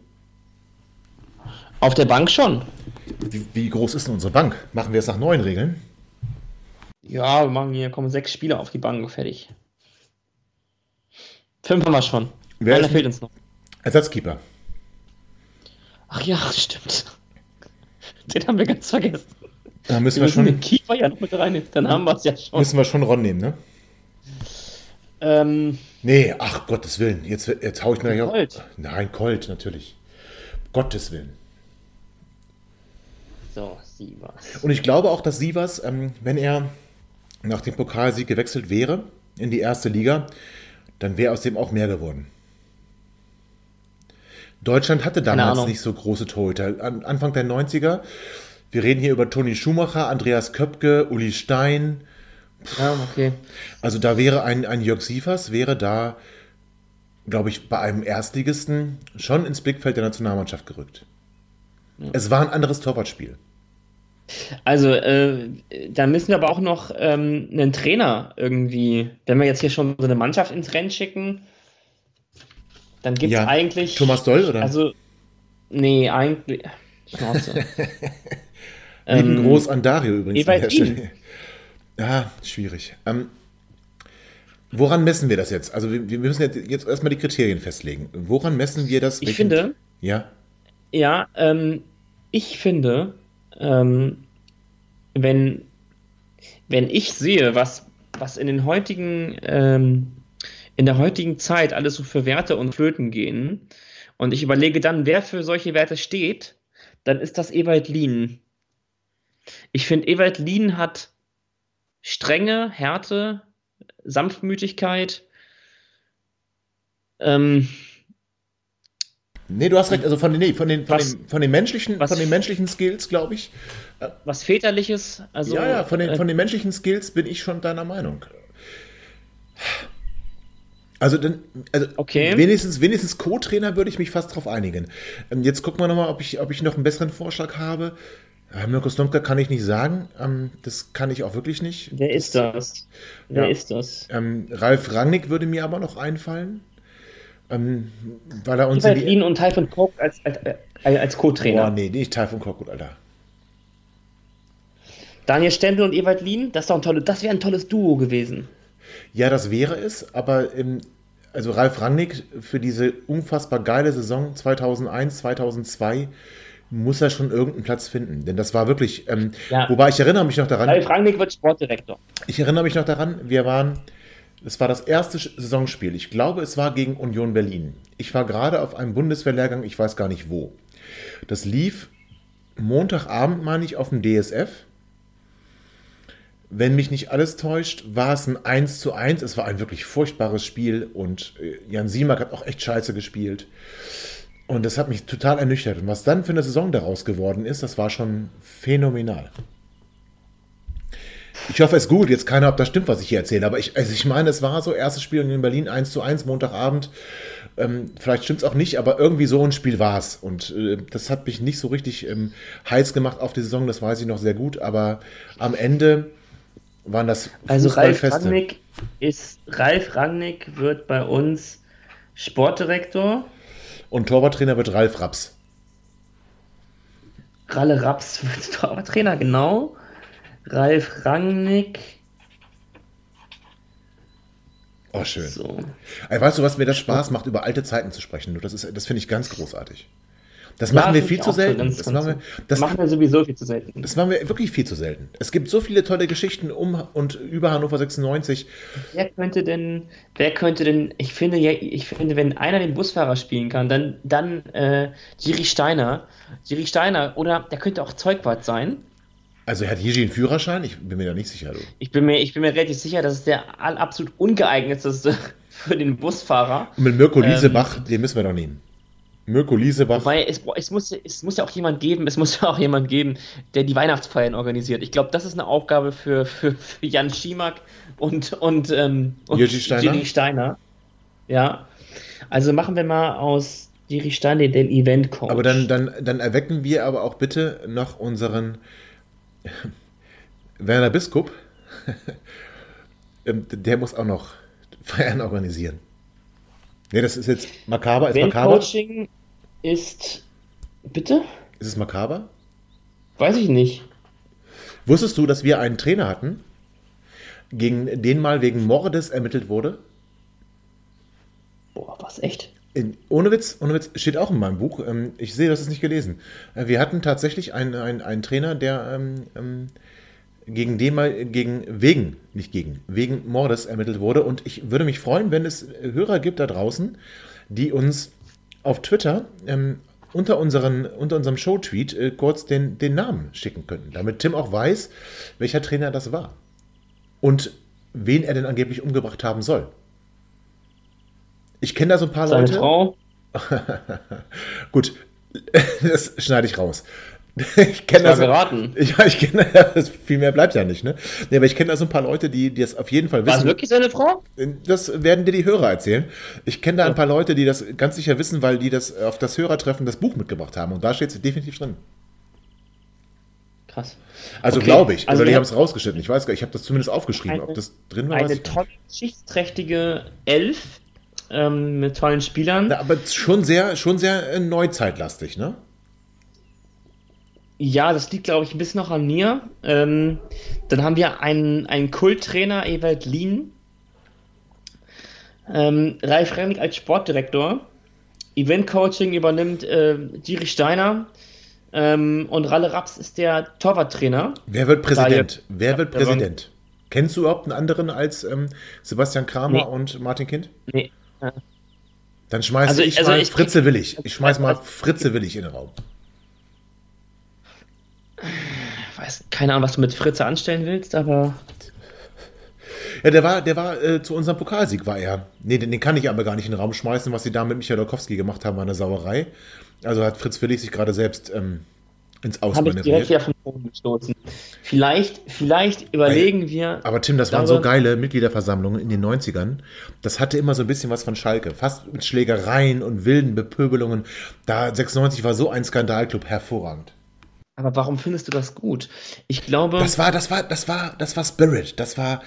Auf der Bank schon. Wie, wie, groß ist denn unsere Bank? Machen wir es nach neuen Regeln? Ja, wir machen hier, kommen sechs Spieler auf die Bank, fertig. Fünf haben wir schon. Wer Einer fehlt uns noch. Ersatzkeeper. Ach ja, stimmt. Den haben wir ganz vergessen. Da müssen wir, wir schon. Den Keeper ja noch mit rein. Dann haben wir es ja schon. Müssen wir schon Ron nehmen, ne? Ähm. Nee, ach Gottes Willen. Jetzt, jetzt hau ich mir ja. Nein, Colt, natürlich. Gottes Willen. So, Sievers. Und ich glaube auch, dass Sievers, ähm, wenn er nach dem Pokalsieg gewechselt wäre in die erste Liga, dann wäre aus dem auch mehr geworden. Deutschland hatte damals nicht so große Torhüter. Anfang der 90er, wir reden hier über Toni Schumacher, Andreas Köpke, Uli Stein. Ja, okay. Also da wäre ein, ein Jörg Sievers, wäre da, glaube ich, bei einem Erstligisten schon ins Blickfeld der Nationalmannschaft gerückt. Ja. Es war ein anderes Torwartspiel. Also, äh, da müssen wir aber auch noch ähm, einen Trainer irgendwie, wenn wir jetzt hier schon so eine Mannschaft ins Rennen schicken, dann gibt es ja. eigentlich. Thomas Doll, oder? Also, nee, eigentlich. Schnauze. Lieben ähm, Groß an Dario übrigens. Ja, schwierig. Ähm, woran messen wir das jetzt? Also, wir, wir müssen jetzt, jetzt, erstmal die Kriterien festlegen. Woran messen wir das? Ich finde. Ja. Ja, ähm, ich finde, ähm, wenn, wenn ich sehe, was, was in den heutigen, ähm, in der heutigen Zeit alles so für Werte und Flöten gehen, und ich überlege dann, wer für solche Werte steht, dann ist das Ewald Lien. Ich finde, Ewald Lien hat Strenge, Härte, Sanftmütigkeit, ähm, Nee, du hast recht, also von den, nee, von den, von was, den, von den menschlichen, was, von den menschlichen Skills, glaube ich. Was Väterliches, also. Ja, ja, von den, äh, von den menschlichen Skills bin ich schon deiner Meinung. Also, dann, also okay. wenigstens, wenigstens Co-Trainer würde ich mich fast drauf einigen. Ähm, jetzt gucken wir nochmal, ob ich, ob ich noch einen besseren Vorschlag habe. Mirko Stomka kann ich nicht sagen. Ähm, das kann ich auch wirklich nicht. Wer ist das? Wer ja. ist das? Ähm, Ralf Rangnick würde mir aber noch einfallen. Ähm, weil er uns. Ewald Lien und Typhon Cook als, als, als Co-Trainer. Oh, nee, nicht Typhon Cook, Alter. Daniel Stendel und Ewald Lien, das, das wäre ein tolles Duo gewesen. Ja, das wäre es, aber im, also Ralf Rangnick für diese unfassbar geile Saison 2001, 2002 muss er schon irgendeinen Platz finden. Denn das war wirklich, ähm, ja. wobei ich erinnere mich noch daran. Ralf Rangnick wird Sportdirektor. Ich erinnere mich noch daran, wir waren es war das erste Saisonspiel. Ich glaube, es war gegen Union Berlin. Ich war gerade auf einem Bundeswehrlehrgang, ich weiß gar nicht wo. Das lief Montagabend, meine ich, auf dem DSF. Wenn mich nicht alles täuscht, war es ein 1 zu 1. Es war ein wirklich furchtbares Spiel und äh, Jan Siemak hat auch echt scheiße gespielt. Und das hat mich total ernüchtert. Und was dann für eine Saison daraus geworden ist, das war schon phänomenal. Ich hoffe, es googelt jetzt keiner, ob das stimmt, was ich hier erzähle. Aber ich, also ich meine, es war so, erstes Spiel in Berlin 1 zu 1, Montagabend. Ähm, vielleicht stimmt es auch nicht, aber irgendwie so ein Spiel war es. Und äh, das hat mich nicht so richtig ähm, heiß gemacht auf die Saison, das weiß ich noch sehr gut. Aber am Ende waren das Also Ralf Rangnick ist, Ralf Rangnick wird bei uns Sportdirektor. Und Torwarttrainer wird Ralf Raps. Ralle Raps wird Torwarttrainer, genau. Ralf Rangnick. Oh, schön. So. Ey, weißt du, was mir das Spaß macht, über alte Zeiten zu sprechen? Das, das finde ich ganz großartig. Das machen wir viel zu selten. das, machen wir, das machen wir sowieso viel zu selten. Das machen wir wirklich viel zu selten. Es gibt so viele tolle Geschichten um und über Hannover 96. Wer könnte denn, wer könnte denn, ich finde, ja, ich finde, wenn einer den Busfahrer spielen kann, dann, dann äh, Jiri Steiner. Jiri Steiner, oder der könnte auch Zeugwart sein. Also hat Jiri einen Führerschein? Ich bin mir da nicht sicher. Du. Ich, bin mir, ich bin mir relativ sicher, dass es der absolut ungeeignetste für den Busfahrer. Und mit Mirko Liesebach, ähm, den müssen wir doch nehmen. Mirko Liesebach. Wobei, es, es, muss, es muss ja auch jemand geben, es muss ja auch jemand geben, der die Weihnachtsfeiern organisiert. Ich glaube, das ist eine Aufgabe für, für, für Jan Schimak und, und, ähm, und Jiri Steiner. Steiner. Ja. Also machen wir mal aus Jiri Steiner den Event-Coach. Aber dann, dann, dann erwecken wir aber auch bitte noch unseren Werner Biskup. Ähm, der muss auch noch Feiern organisieren. Ne, das ist jetzt makaber. Ist makaber? Coaching ist. Bitte? Ist es makaber? Weiß ich nicht. Wusstest du, dass wir einen Trainer hatten, gegen den mal wegen Mordes ermittelt wurde? Boah, was echt? Ohne Witz, ohne Witz, steht auch in meinem Buch. Ähm, ich sehe, das ist nicht gelesen. Äh, wir hatten tatsächlich einen, einen, einen Trainer, der ähm, ähm, gegen den mal gegen wegen, nicht gegen, wegen Mordes ermittelt wurde. Und ich würde mich freuen, wenn es Hörer gibt da draußen, die uns auf Twitter ähm, unter, unseren, unter unserem Show-Tweet äh, kurz den, den Namen schicken könnten, damit Tim auch weiß, welcher Trainer das war. Und wen er denn angeblich umgebracht haben soll. Ich kenne da so ein paar Seine Leute. Frau? Gut, das schneide ich raus. ich kenne das. Geraten. Ja, ich kenne das. Viel mehr bleibt ja nicht, ne? Nee, aber ich kenne da so ein paar Leute, die, die das auf jeden Fall wissen. War es wirklich seine Frau? Das werden dir die Hörer erzählen. Ich kenne da ein paar Leute, die das ganz sicher wissen, weil die das auf das Hörertreffen das Buch mitgebracht haben. Und da steht es definitiv drin. Krass. Also okay. glaube ich. Also Oder die haben es rausgeschnitten. Ich weiß gar nicht. Ich habe das zumindest aufgeschrieben. Eine, Ob das drin war. Eine tolle, geschichtsträchtige Elf ähm, mit tollen Spielern. Na, aber schon sehr, schon sehr äh, neuzeitlastig, ne? Ja, das liegt, glaube ich, ein bisschen noch an mir. Ähm, dann haben wir einen, einen Kulttrainer, Ewald Lien. Ähm, Ralf Remmig als Sportdirektor. Event-Coaching übernimmt äh, Diri Steiner. Ähm, und Ralle Raps ist der Torwarttrainer. Wer wird Präsident? Wer wird Präsident? Kennst du überhaupt einen anderen als ähm, Sebastian Kramer nee. und Martin Kind? Nee. Dann schmeiße also, ich also mal ich, Fritze Willig. Ich schmeiß mal Fritze Willig in den Raum. weiß keine Ahnung, was du mit Fritze anstellen willst, aber. Ja, der war, der war äh, zu unserem Pokalsieg, war er. Nee, den, den, kann ich aber gar nicht in den Raum schmeißen, was sie da mit Michael Dolkowski gemacht haben, war eine Sauerei. Also hat Fritz Willig sich gerade selbst ähm, ins Habe ich direkt wieder von oben gestoßen. Vielleicht, vielleicht überlegen Weil, wir. Aber Tim, das waren so geile Mitgliederversammlungen in den 90ern. Das hatte immer so ein bisschen was von Schalke. Fast mit Schlägereien und wilden Bepöbelungen. Da 96 war so ein Skandalclub hervorragend. Aber warum findest du das gut? Ich glaube. Das war, das war, das war, das war Spirit. Das war,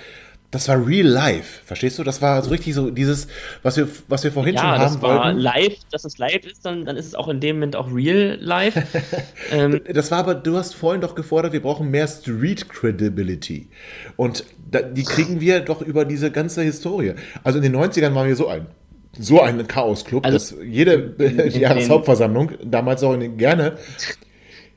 das war real life. Verstehst du? Das war so richtig so dieses, was wir, was wir vorhin ja, schon haben das war wollten. live, dass es live ist, dann, dann ist es auch in dem Moment auch real life. ähm, das war aber, du hast vorhin doch gefordert, wir brauchen mehr Street Credibility. Und da, die kriegen wir doch über diese ganze Historie. Also in den 90ern waren wir so ein so ein Chaos-Club, also, dass jede Jahreshauptversammlung, damals auch in den, gerne,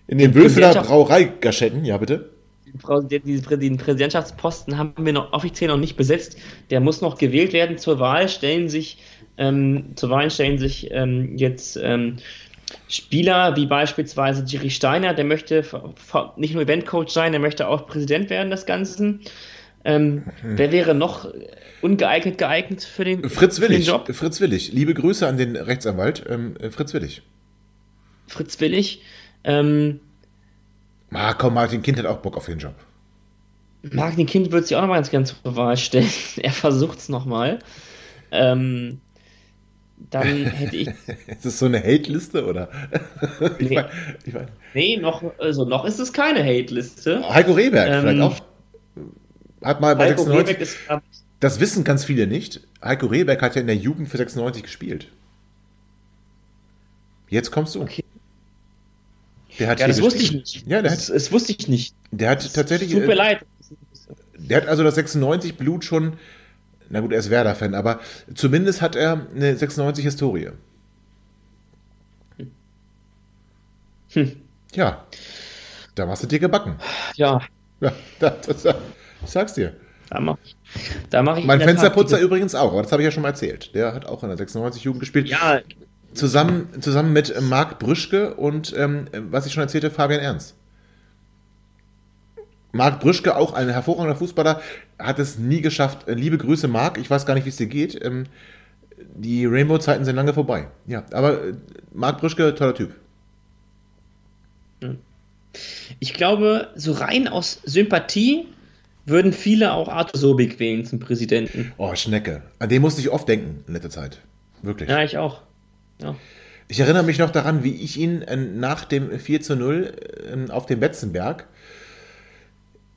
in den Wülfeler Brauerei-Gaschetten, ja bitte. Den Präsidentschaftsposten haben wir noch offiziell noch nicht besetzt. Der muss noch gewählt werden. Zur Wahl stellen sich, ähm, zur Wahl stellen sich ähm, jetzt ähm, Spieler wie beispielsweise Jerry Steiner, der möchte nicht nur Eventcoach sein, der möchte auch Präsident werden des Ganzen. Ähm, hm. Wer wäre noch ungeeignet geeignet für den, Fritz Willig, für den Job? Fritz Willig. Liebe Grüße an den Rechtsanwalt. Ähm, Fritz Willig. Fritz Willig. Ähm, ah, komm, Martin Kind hat auch Bock auf den Job. Martin Kind wird sich auch noch mal ganz gern zur Wahl stellen. er versucht es nochmal. Ähm, dann hätte ich. ist das so eine Hate-Liste oder? ich nee. Mein, ich mein. nee, noch, also noch ist es keine Hate-Liste. Heiko Rehberg ähm, vielleicht auch. Hat mal bei Heiko 96. Ist, das wissen ganz viele nicht. Heiko Rehberg hat ja in der Jugend für 96 gespielt. Jetzt kommst du. Okay. Der hat ja, das wusste ich nicht. Ja, der das, hat, das wusste ich nicht. Der hat tatsächlich. Tut mir äh, leid. Der hat also das 96 Blut schon Na gut, er ist Werder-Fan, aber zumindest hat er eine 96-Historie. Hm. Ja, da machst du dir gebacken. Ja. Ja, das, das, das, ich sag's dir. Da mach, da mach ich mein Fensterputzer übrigens auch, aber das habe ich ja schon mal erzählt. Der hat auch in der 96-Jugend gespielt. Ja. Zusammen, zusammen mit Marc Brüschke und, ähm, was ich schon erzählte, Fabian Ernst. Marc Brüschke, auch ein hervorragender Fußballer, hat es nie geschafft. Äh, liebe Grüße, Marc. Ich weiß gar nicht, wie es dir geht. Ähm, die Rainbow-Zeiten sind lange vorbei. Ja, aber äh, Marc Brüschke, toller Typ. Ich glaube, so rein aus Sympathie würden viele auch Arthur Sobik wählen zum Präsidenten. Oh, Schnecke. An den musste ich oft denken in letzter Zeit. Wirklich. Ja, ich auch. Ja. Ich erinnere mich noch daran, wie ich ihn äh, nach dem 4 zu 0 äh, auf dem Betzenberg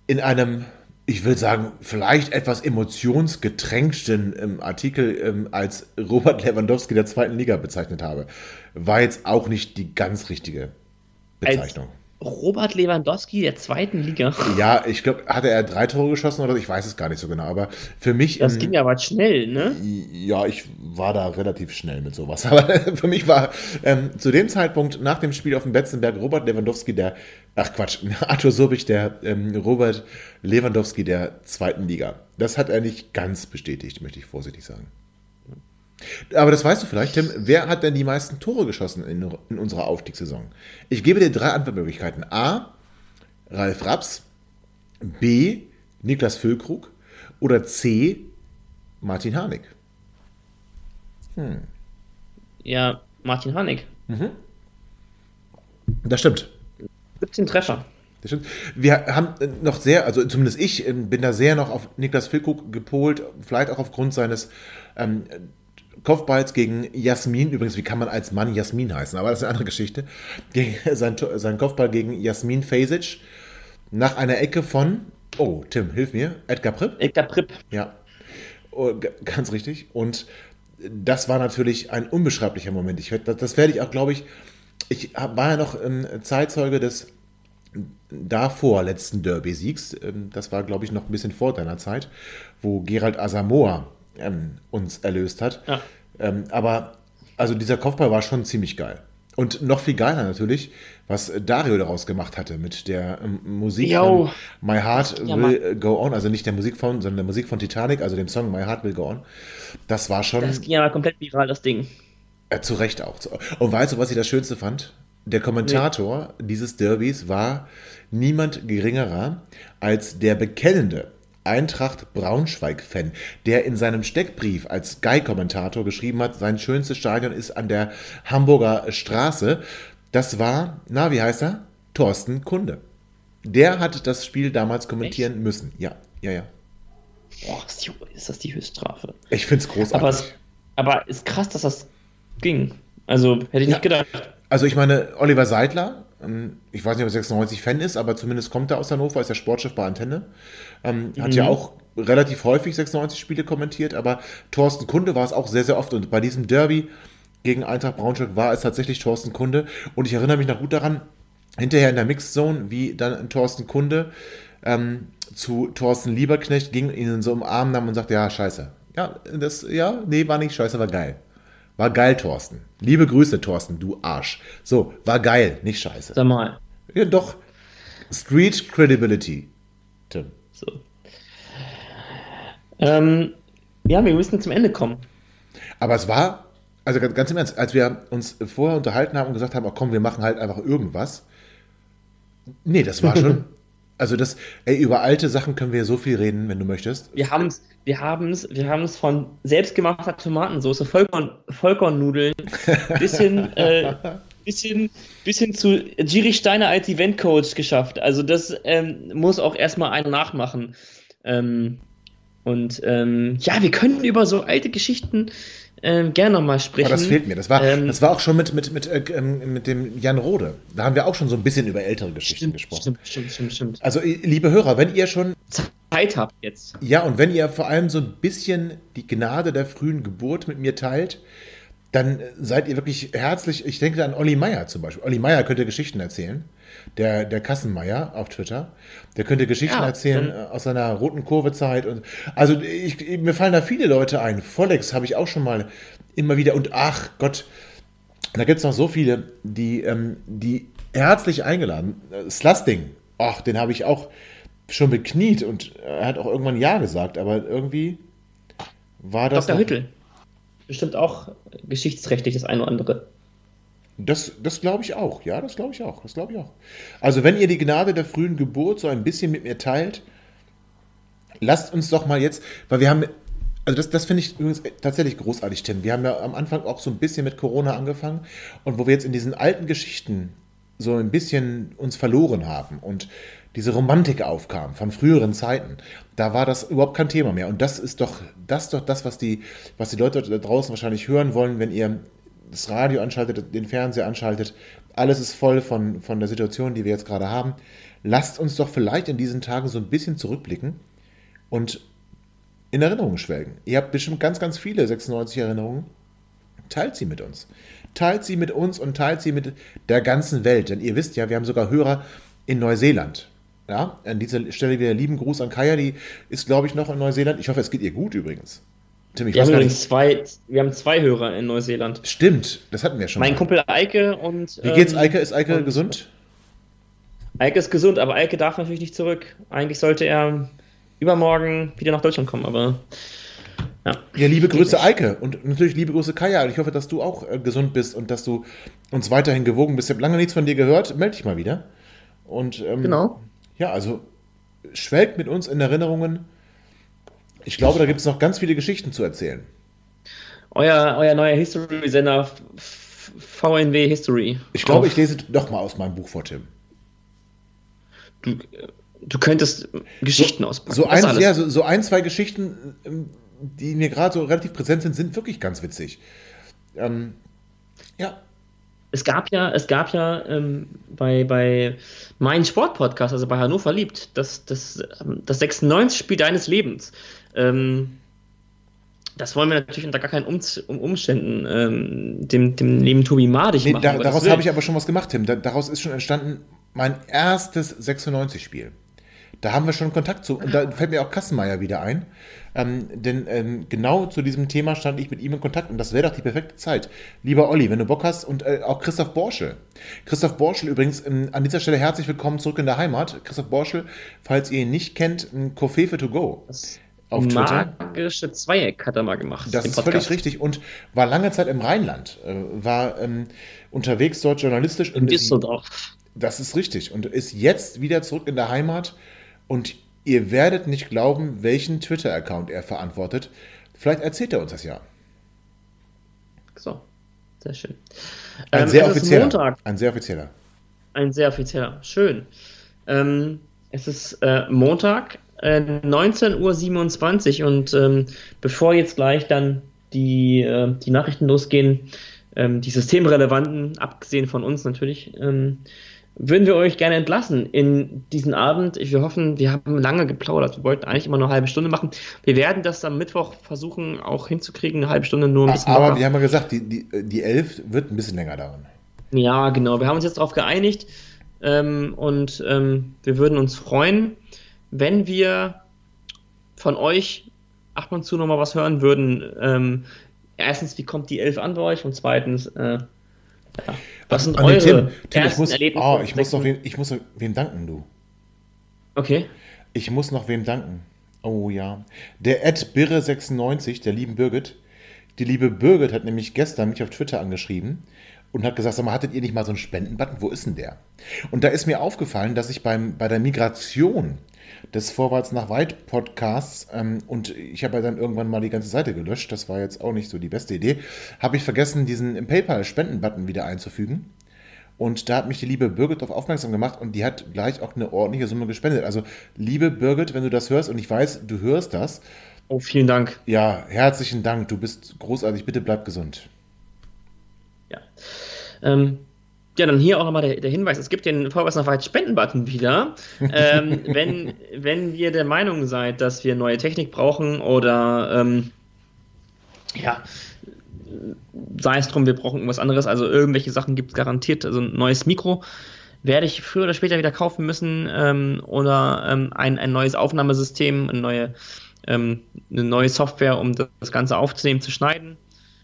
in einem, ich will sagen, vielleicht etwas emotionsgetränkten ähm, Artikel ähm, als Robert Lewandowski der zweiten Liga bezeichnet habe. War jetzt auch nicht die ganz richtige Bezeichnung. Robert Lewandowski der zweiten Liga. Ja, ich glaube, hatte er drei Tore geschossen oder so? Ich weiß es gar nicht so genau, aber für mich. Das ging aber schnell, ne? Ja, ich war da relativ schnell mit sowas. Aber für mich war ähm, zu dem Zeitpunkt nach dem Spiel auf dem Betzenberg Robert Lewandowski der, ach Quatsch, Arthur Sobich der ähm, Robert Lewandowski der zweiten Liga. Das hat er nicht ganz bestätigt, möchte ich vorsichtig sagen. Aber das weißt du vielleicht, Tim. Wer hat denn die meisten Tore geschossen in, in unserer Aufstiegssaison? Ich gebe dir drei Antwortmöglichkeiten. A. Ralf Raps. B. Niklas Füllkrug. Oder C. Martin Harnik. Hm. Ja, Martin Harnik. Mhm. Das stimmt. 17 Treffer. Das stimmt. Wir haben noch sehr, also zumindest ich bin da sehr noch auf Niklas Füllkrug gepolt, vielleicht auch aufgrund seines ähm, Kopfballs gegen Jasmin, übrigens, wie kann man als Mann Jasmin heißen, aber das ist eine andere Geschichte. Gegen, sein, sein Kopfball gegen Jasmin Fasic nach einer Ecke von, oh, Tim, hilf mir, Edgar Pripp? Edgar Pripp. Ja, oh, ganz richtig. Und das war natürlich ein unbeschreiblicher Moment. Ich, das, das werde ich auch, glaube ich, ich war ja noch ähm, Zeitzeuge des davor letzten Derby-Siegs. Ähm, das war, glaube ich, noch ein bisschen vor deiner Zeit, wo Gerald Asamoah ähm, uns erlöst hat. Ja. Ähm, aber also dieser Kopfball war schon ziemlich geil. Und noch viel geiler natürlich, was Dario daraus gemacht hatte mit der ähm, Musik Yo. von My Heart ja, Will Mann. Go On, also nicht der Musik von, sondern der Musik von Titanic, also dem Song My Heart Will Go On. Das war schon. Das ging ja komplett viral, das Ding. Äh, zu Recht auch. Und weißt du, was ich das Schönste fand? Der Kommentator nee. dieses Derbys war niemand geringerer als der bekennende Eintracht Braunschweig-Fan, der in seinem Steckbrief als Sky-Kommentator geschrieben hat, sein schönstes Stadion ist an der Hamburger Straße. Das war, na, wie heißt er? Thorsten Kunde. Der hat das Spiel damals kommentieren Echt? müssen. Ja, ja, ja. Boah, ist das die Höchststrafe? Ich finde es großartig. Aber, aber ist krass, dass das ging. Also hätte ich nicht ja. gedacht. Also ich meine, Oliver Seidler, ich weiß nicht, ob er 96 Fan ist, aber zumindest kommt er aus Hannover, ist der Sportchef bei Antenne. Ähm, mhm. Hat ja auch relativ häufig 96 Spiele kommentiert, aber Thorsten Kunde war es auch sehr, sehr oft. Und bei diesem Derby gegen Eintracht Braunschweig war es tatsächlich Thorsten Kunde. Und ich erinnere mich noch gut daran, hinterher in der Mixed Zone, wie dann Thorsten Kunde ähm, zu Thorsten Lieberknecht ging, ihn so im Arm nahm und sagte, ja, scheiße. Ja, das, ja, nee, war nicht scheiße, war geil. War geil, Thorsten. Liebe Grüße, Thorsten, du Arsch. So, war geil, nicht scheiße. Sag mal. Ja, doch. Street Credibility, Tim. So. Ähm, ja, wir müssen zum Ende kommen. Aber es war, also ganz im Ernst, als wir uns vorher unterhalten haben und gesagt haben, oh komm, wir machen halt einfach irgendwas. Nee, das war schon, Also das, ey, über alte Sachen können wir so viel reden, wenn du möchtest. Wir haben es, wir haben es, wir haben es von selbstgemachter Tomatensauce, Vollkorn, Vollkornnudeln, bis hin, äh, bis hin, bis hin zu Giri Steiner als Eventcoach geschafft. Also das ähm, muss auch erstmal einer nachmachen. Ähm, und ähm, ja, wir könnten über so alte Geschichten ähm, gerne nochmal sprechen. Aber das fehlt mir. Das war, ähm, das war auch schon mit, mit, mit, äh, ähm, mit dem Jan Rode. Da haben wir auch schon so ein bisschen über ältere Geschichten stimmt, gesprochen. Stimmt, stimmt, stimmt, stimmt. Also, liebe Hörer, wenn ihr schon Zeit habt jetzt. Ja, und wenn ihr vor allem so ein bisschen die Gnade der frühen Geburt mit mir teilt, dann seid ihr wirklich herzlich. Ich denke an Olli Meier zum Beispiel. Olli Meier könnte Geschichten erzählen. Der, der Kassenmeier auf Twitter. Der könnte Geschichten ja, erzählen äh, aus seiner roten Kurvezeit. Und, also ich, mir fallen da viele Leute ein. Follex habe ich auch schon mal immer wieder. Und ach Gott, da gibt es noch so viele, die, ähm, die herzlich eingeladen. Slusting, ach, den habe ich auch schon bekniet und er hat auch irgendwann Ja gesagt, aber irgendwie war das. Dr. Hüttel. Bestimmt auch geschichtsrechtlich das eine oder andere. Das, das glaube ich auch, ja, das glaube ich auch, das glaube ich auch. Also wenn ihr die Gnade der frühen Geburt so ein bisschen mit mir teilt, lasst uns doch mal jetzt, weil wir haben, also das, das finde ich übrigens tatsächlich großartig, Tim. Wir haben ja am Anfang auch so ein bisschen mit Corona angefangen und wo wir jetzt in diesen alten Geschichten so ein bisschen uns verloren haben und diese Romantik aufkam von früheren Zeiten, da war das überhaupt kein Thema mehr. Und das ist doch das, doch das was, die, was die Leute da draußen wahrscheinlich hören wollen, wenn ihr das Radio anschaltet, den Fernseher anschaltet. Alles ist voll von, von der Situation, die wir jetzt gerade haben. Lasst uns doch vielleicht in diesen Tagen so ein bisschen zurückblicken und in Erinnerungen schwelgen. Ihr habt bestimmt ganz, ganz viele 96 Erinnerungen. Teilt sie mit uns. Teilt sie mit uns und teilt sie mit der ganzen Welt. Denn ihr wisst ja, wir haben sogar Hörer in Neuseeland. Ja, an dieser Stelle wieder lieben Gruß an Kaya, die ist, glaube ich, noch in Neuseeland. Ich hoffe, es geht ihr gut übrigens. Tim, ich wir, weiß haben nicht. Zwei, wir haben zwei Hörer in Neuseeland. Stimmt, das hatten wir schon. Mein mal. Kumpel Eike und. Wie geht's, ähm, Eike? Ist Eike gesund? Eike ist gesund, aber Eike darf natürlich nicht zurück. Eigentlich sollte er übermorgen wieder nach Deutschland kommen, aber. Ja, ja liebe Grüße, Eike. Und natürlich liebe Grüße, Kaya. Und ich hoffe, dass du auch äh, gesund bist und dass du uns weiterhin gewogen bist. Ich habe lange nichts von dir gehört. Meld dich mal wieder. Und ähm, genau. Ja, also schwelgt mit uns in Erinnerungen. Ich glaube, da gibt es noch ganz viele Geschichten zu erzählen. Euer, euer neuer History-Sender VNW History. Ich glaube, ich lese doch mal aus meinem Buch vor, Tim. Du, du könntest Geschichten so, auspacken. So ein, ja, so, so, ein, zwei Geschichten, ähm, die mir gerade so relativ präsent sind, sind wirklich ganz witzig. Ähm, ja, es gab ja, es gab ja ähm, bei, bei meinem Sportpodcast, also bei Hannover liebt, das, das, ähm, das 96-Spiel deines Lebens. Ähm, das wollen wir natürlich unter gar keinen um Umständen ähm, dem, dem lieben Tobi Madig nee, machen. Da, daraus habe ich aber schon was gemacht, Tim. Da, daraus ist schon entstanden mein erstes 96-Spiel. Da haben wir schon Kontakt zu. Und da fällt mir auch Kassenmeier wieder ein. Ähm, denn ähm, genau zu diesem Thema stand ich mit ihm in Kontakt und das wäre doch die perfekte Zeit. Lieber Olli, wenn du Bock hast und äh, auch Christoph Borschel. Christoph Borschel übrigens ähm, an dieser Stelle herzlich willkommen zurück in der Heimat. Christoph Borschel, falls ihr ihn nicht kennt, ein Kofefe to go. Das auf Twitter. Magische Zweieck hat er mal gemacht. Das ist völlig richtig und war lange Zeit im Rheinland, äh, war ähm, unterwegs dort journalistisch. In Düsseldorf. Das ist richtig und ist jetzt wieder zurück in der Heimat und Ihr werdet nicht glauben, welchen Twitter-Account er verantwortet. Vielleicht erzählt er uns das ja. So, sehr schön. Ein, ähm, sehr offizieller, ein sehr offizieller. Ein sehr offizieller. Schön. Ähm, es ist äh, Montag, äh, 19.27 Uhr und ähm, bevor jetzt gleich dann die, äh, die Nachrichten losgehen, ähm, die systemrelevanten, abgesehen von uns natürlich, ähm, würden wir euch gerne entlassen in diesen Abend. Wir hoffen, wir haben lange geplaudert. Wir wollten eigentlich immer nur eine halbe Stunde machen. Wir werden das am Mittwoch versuchen, auch hinzukriegen, eine halbe Stunde nur ein bisschen. Aber locker. wir haben ja gesagt, die, die, die elf wird ein bisschen länger dauern. Ja, genau. Wir haben uns jetzt darauf geeinigt ähm, und ähm, wir würden uns freuen, wenn wir von euch ab und zu nochmal was hören würden. Ähm, erstens, wie kommt die elf an bei euch? Und zweitens, äh, ja. Was sind eure Tim, Tim, ich muss, oh, ich muss noch wem, ich muss wem danken, du. Okay. Ich muss noch wem danken. Oh ja. Der Ed Birre96, der lieben Birgit. Die liebe Birgit hat nämlich gestern mich auf Twitter angeschrieben und hat gesagt, sag mal, hattet ihr nicht mal so einen Spendenbutton? Wo ist denn der? Und da ist mir aufgefallen, dass ich beim, bei der Migration des Vorwärts nach Weit Podcasts ähm, und ich habe ja dann irgendwann mal die ganze Seite gelöscht, das war jetzt auch nicht so die beste Idee, habe ich vergessen, diesen im PayPal Spenden-Button wieder einzufügen. Und da hat mich die liebe Birgit darauf aufmerksam gemacht und die hat gleich auch eine ordentliche Summe gespendet. Also, liebe Birgit, wenn du das hörst und ich weiß, du hörst das. Oh, vielen Dank. Ja, herzlichen Dank. Du bist großartig. Bitte bleib gesund. Ja. Ähm, ja, dann hier auch nochmal der, der, Hinweis: Es gibt den Vorwärts nach weit Spenden-Button wieder. ähm, wenn, wenn ihr der Meinung seid, dass wir neue Technik brauchen oder ähm, ja, sei es drum, wir brauchen irgendwas anderes. Also irgendwelche Sachen gibt es garantiert. Also ein neues Mikro werde ich früher oder später wieder kaufen müssen ähm, oder ähm, ein, ein neues Aufnahmesystem, eine neue, ähm, eine neue Software, um das Ganze aufzunehmen, zu schneiden.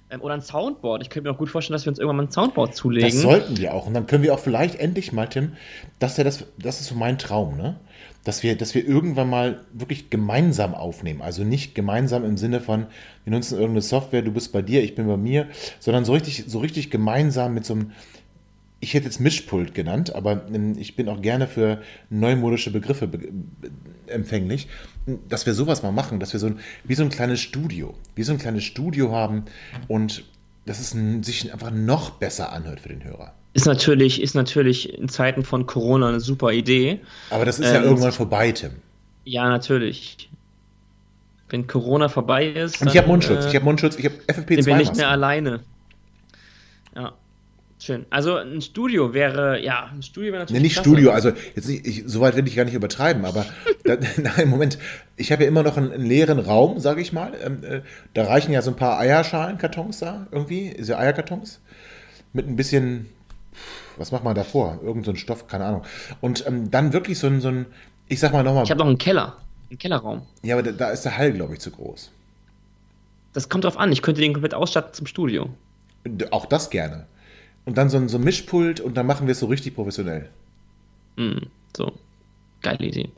Ähm, oder ein Soundboard. Ich könnte mir auch gut vorstellen, dass wir uns irgendwann mal ein Soundboard zulegen. Das sollten wir auch. Und dann können wir auch vielleicht endlich mal, Tim, das, ja das, das ist so mein Traum, ne? dass wir, dass wir irgendwann mal wirklich gemeinsam aufnehmen. Also nicht gemeinsam im Sinne von, wir nutzen irgendeine Software, du bist bei dir, ich bin bei mir, sondern so richtig, so richtig gemeinsam mit so einem, ich hätte jetzt Mischpult genannt, aber ähm, ich bin auch gerne für neumodische Begriffe be empfänglich, dass wir sowas mal machen, dass wir so ein, wie so ein kleines Studio, wie so ein kleines Studio haben und dass es sich einfach noch besser anhört für den Hörer. Ist natürlich, ist natürlich in Zeiten von Corona eine super Idee. Aber das ist ähm, ja irgendwann vorbei, Tim. Ja, natürlich. Wenn Corona vorbei ist. Und ich habe Mundschutz, äh, ich habe Mundschutz, ich habe FFP2. Ich bin nicht mehr alleine. Ja. Schön. Also ein Studio wäre, ja, ein Studio wäre natürlich. Nee, nicht klasse. Studio, also jetzt nicht, ich, so weit will ich gar nicht übertreiben, aber da, nein, Moment, ich habe ja immer noch einen, einen leeren Raum, sage ich mal. Ähm, äh, da reichen ja so ein paar Eierschalenkartons da irgendwie, diese Eierkartons. Mit ein bisschen was macht man davor? Irgend so ein Stoff, keine Ahnung. Und ähm, dann wirklich so ein, so ein, ich sag mal nochmal. Ich habe noch einen Keller, einen Kellerraum. Ja, aber da, da ist der Hall, glaube ich, zu groß. Das kommt drauf an. Ich könnte den komplett ausstatten zum Studio. Auch das gerne. Und dann so ein, so ein Mischpult und dann machen wir es so richtig professionell. Mm, so. Geile Idee.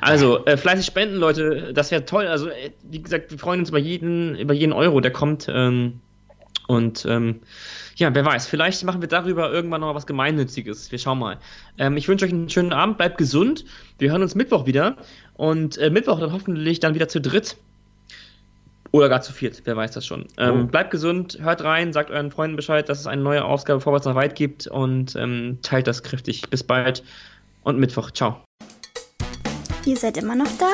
Also, äh, fleißig spenden, Leute, das wäre toll. Also, äh, wie gesagt, wir freuen uns über jeden, über jeden Euro, der kommt. Ähm, und ähm, ja, wer weiß, vielleicht machen wir darüber irgendwann noch was Gemeinnütziges. Wir schauen mal. Ähm, ich wünsche euch einen schönen Abend, bleibt gesund. Wir hören uns Mittwoch wieder. Und äh, Mittwoch dann hoffentlich dann wieder zu dritt. Oder gar zu viert, wer weiß das schon. Ähm, oh. Bleibt gesund, hört rein, sagt euren Freunden Bescheid, dass es eine neue Ausgabe Vorwärts nach weit gibt und ähm, teilt das kräftig. Bis bald und Mittwoch. Ciao. Ihr seid immer noch da?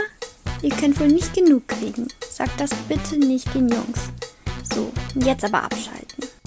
Ihr könnt wohl nicht genug kriegen. Sagt das bitte nicht den Jungs. So, jetzt aber abschalten.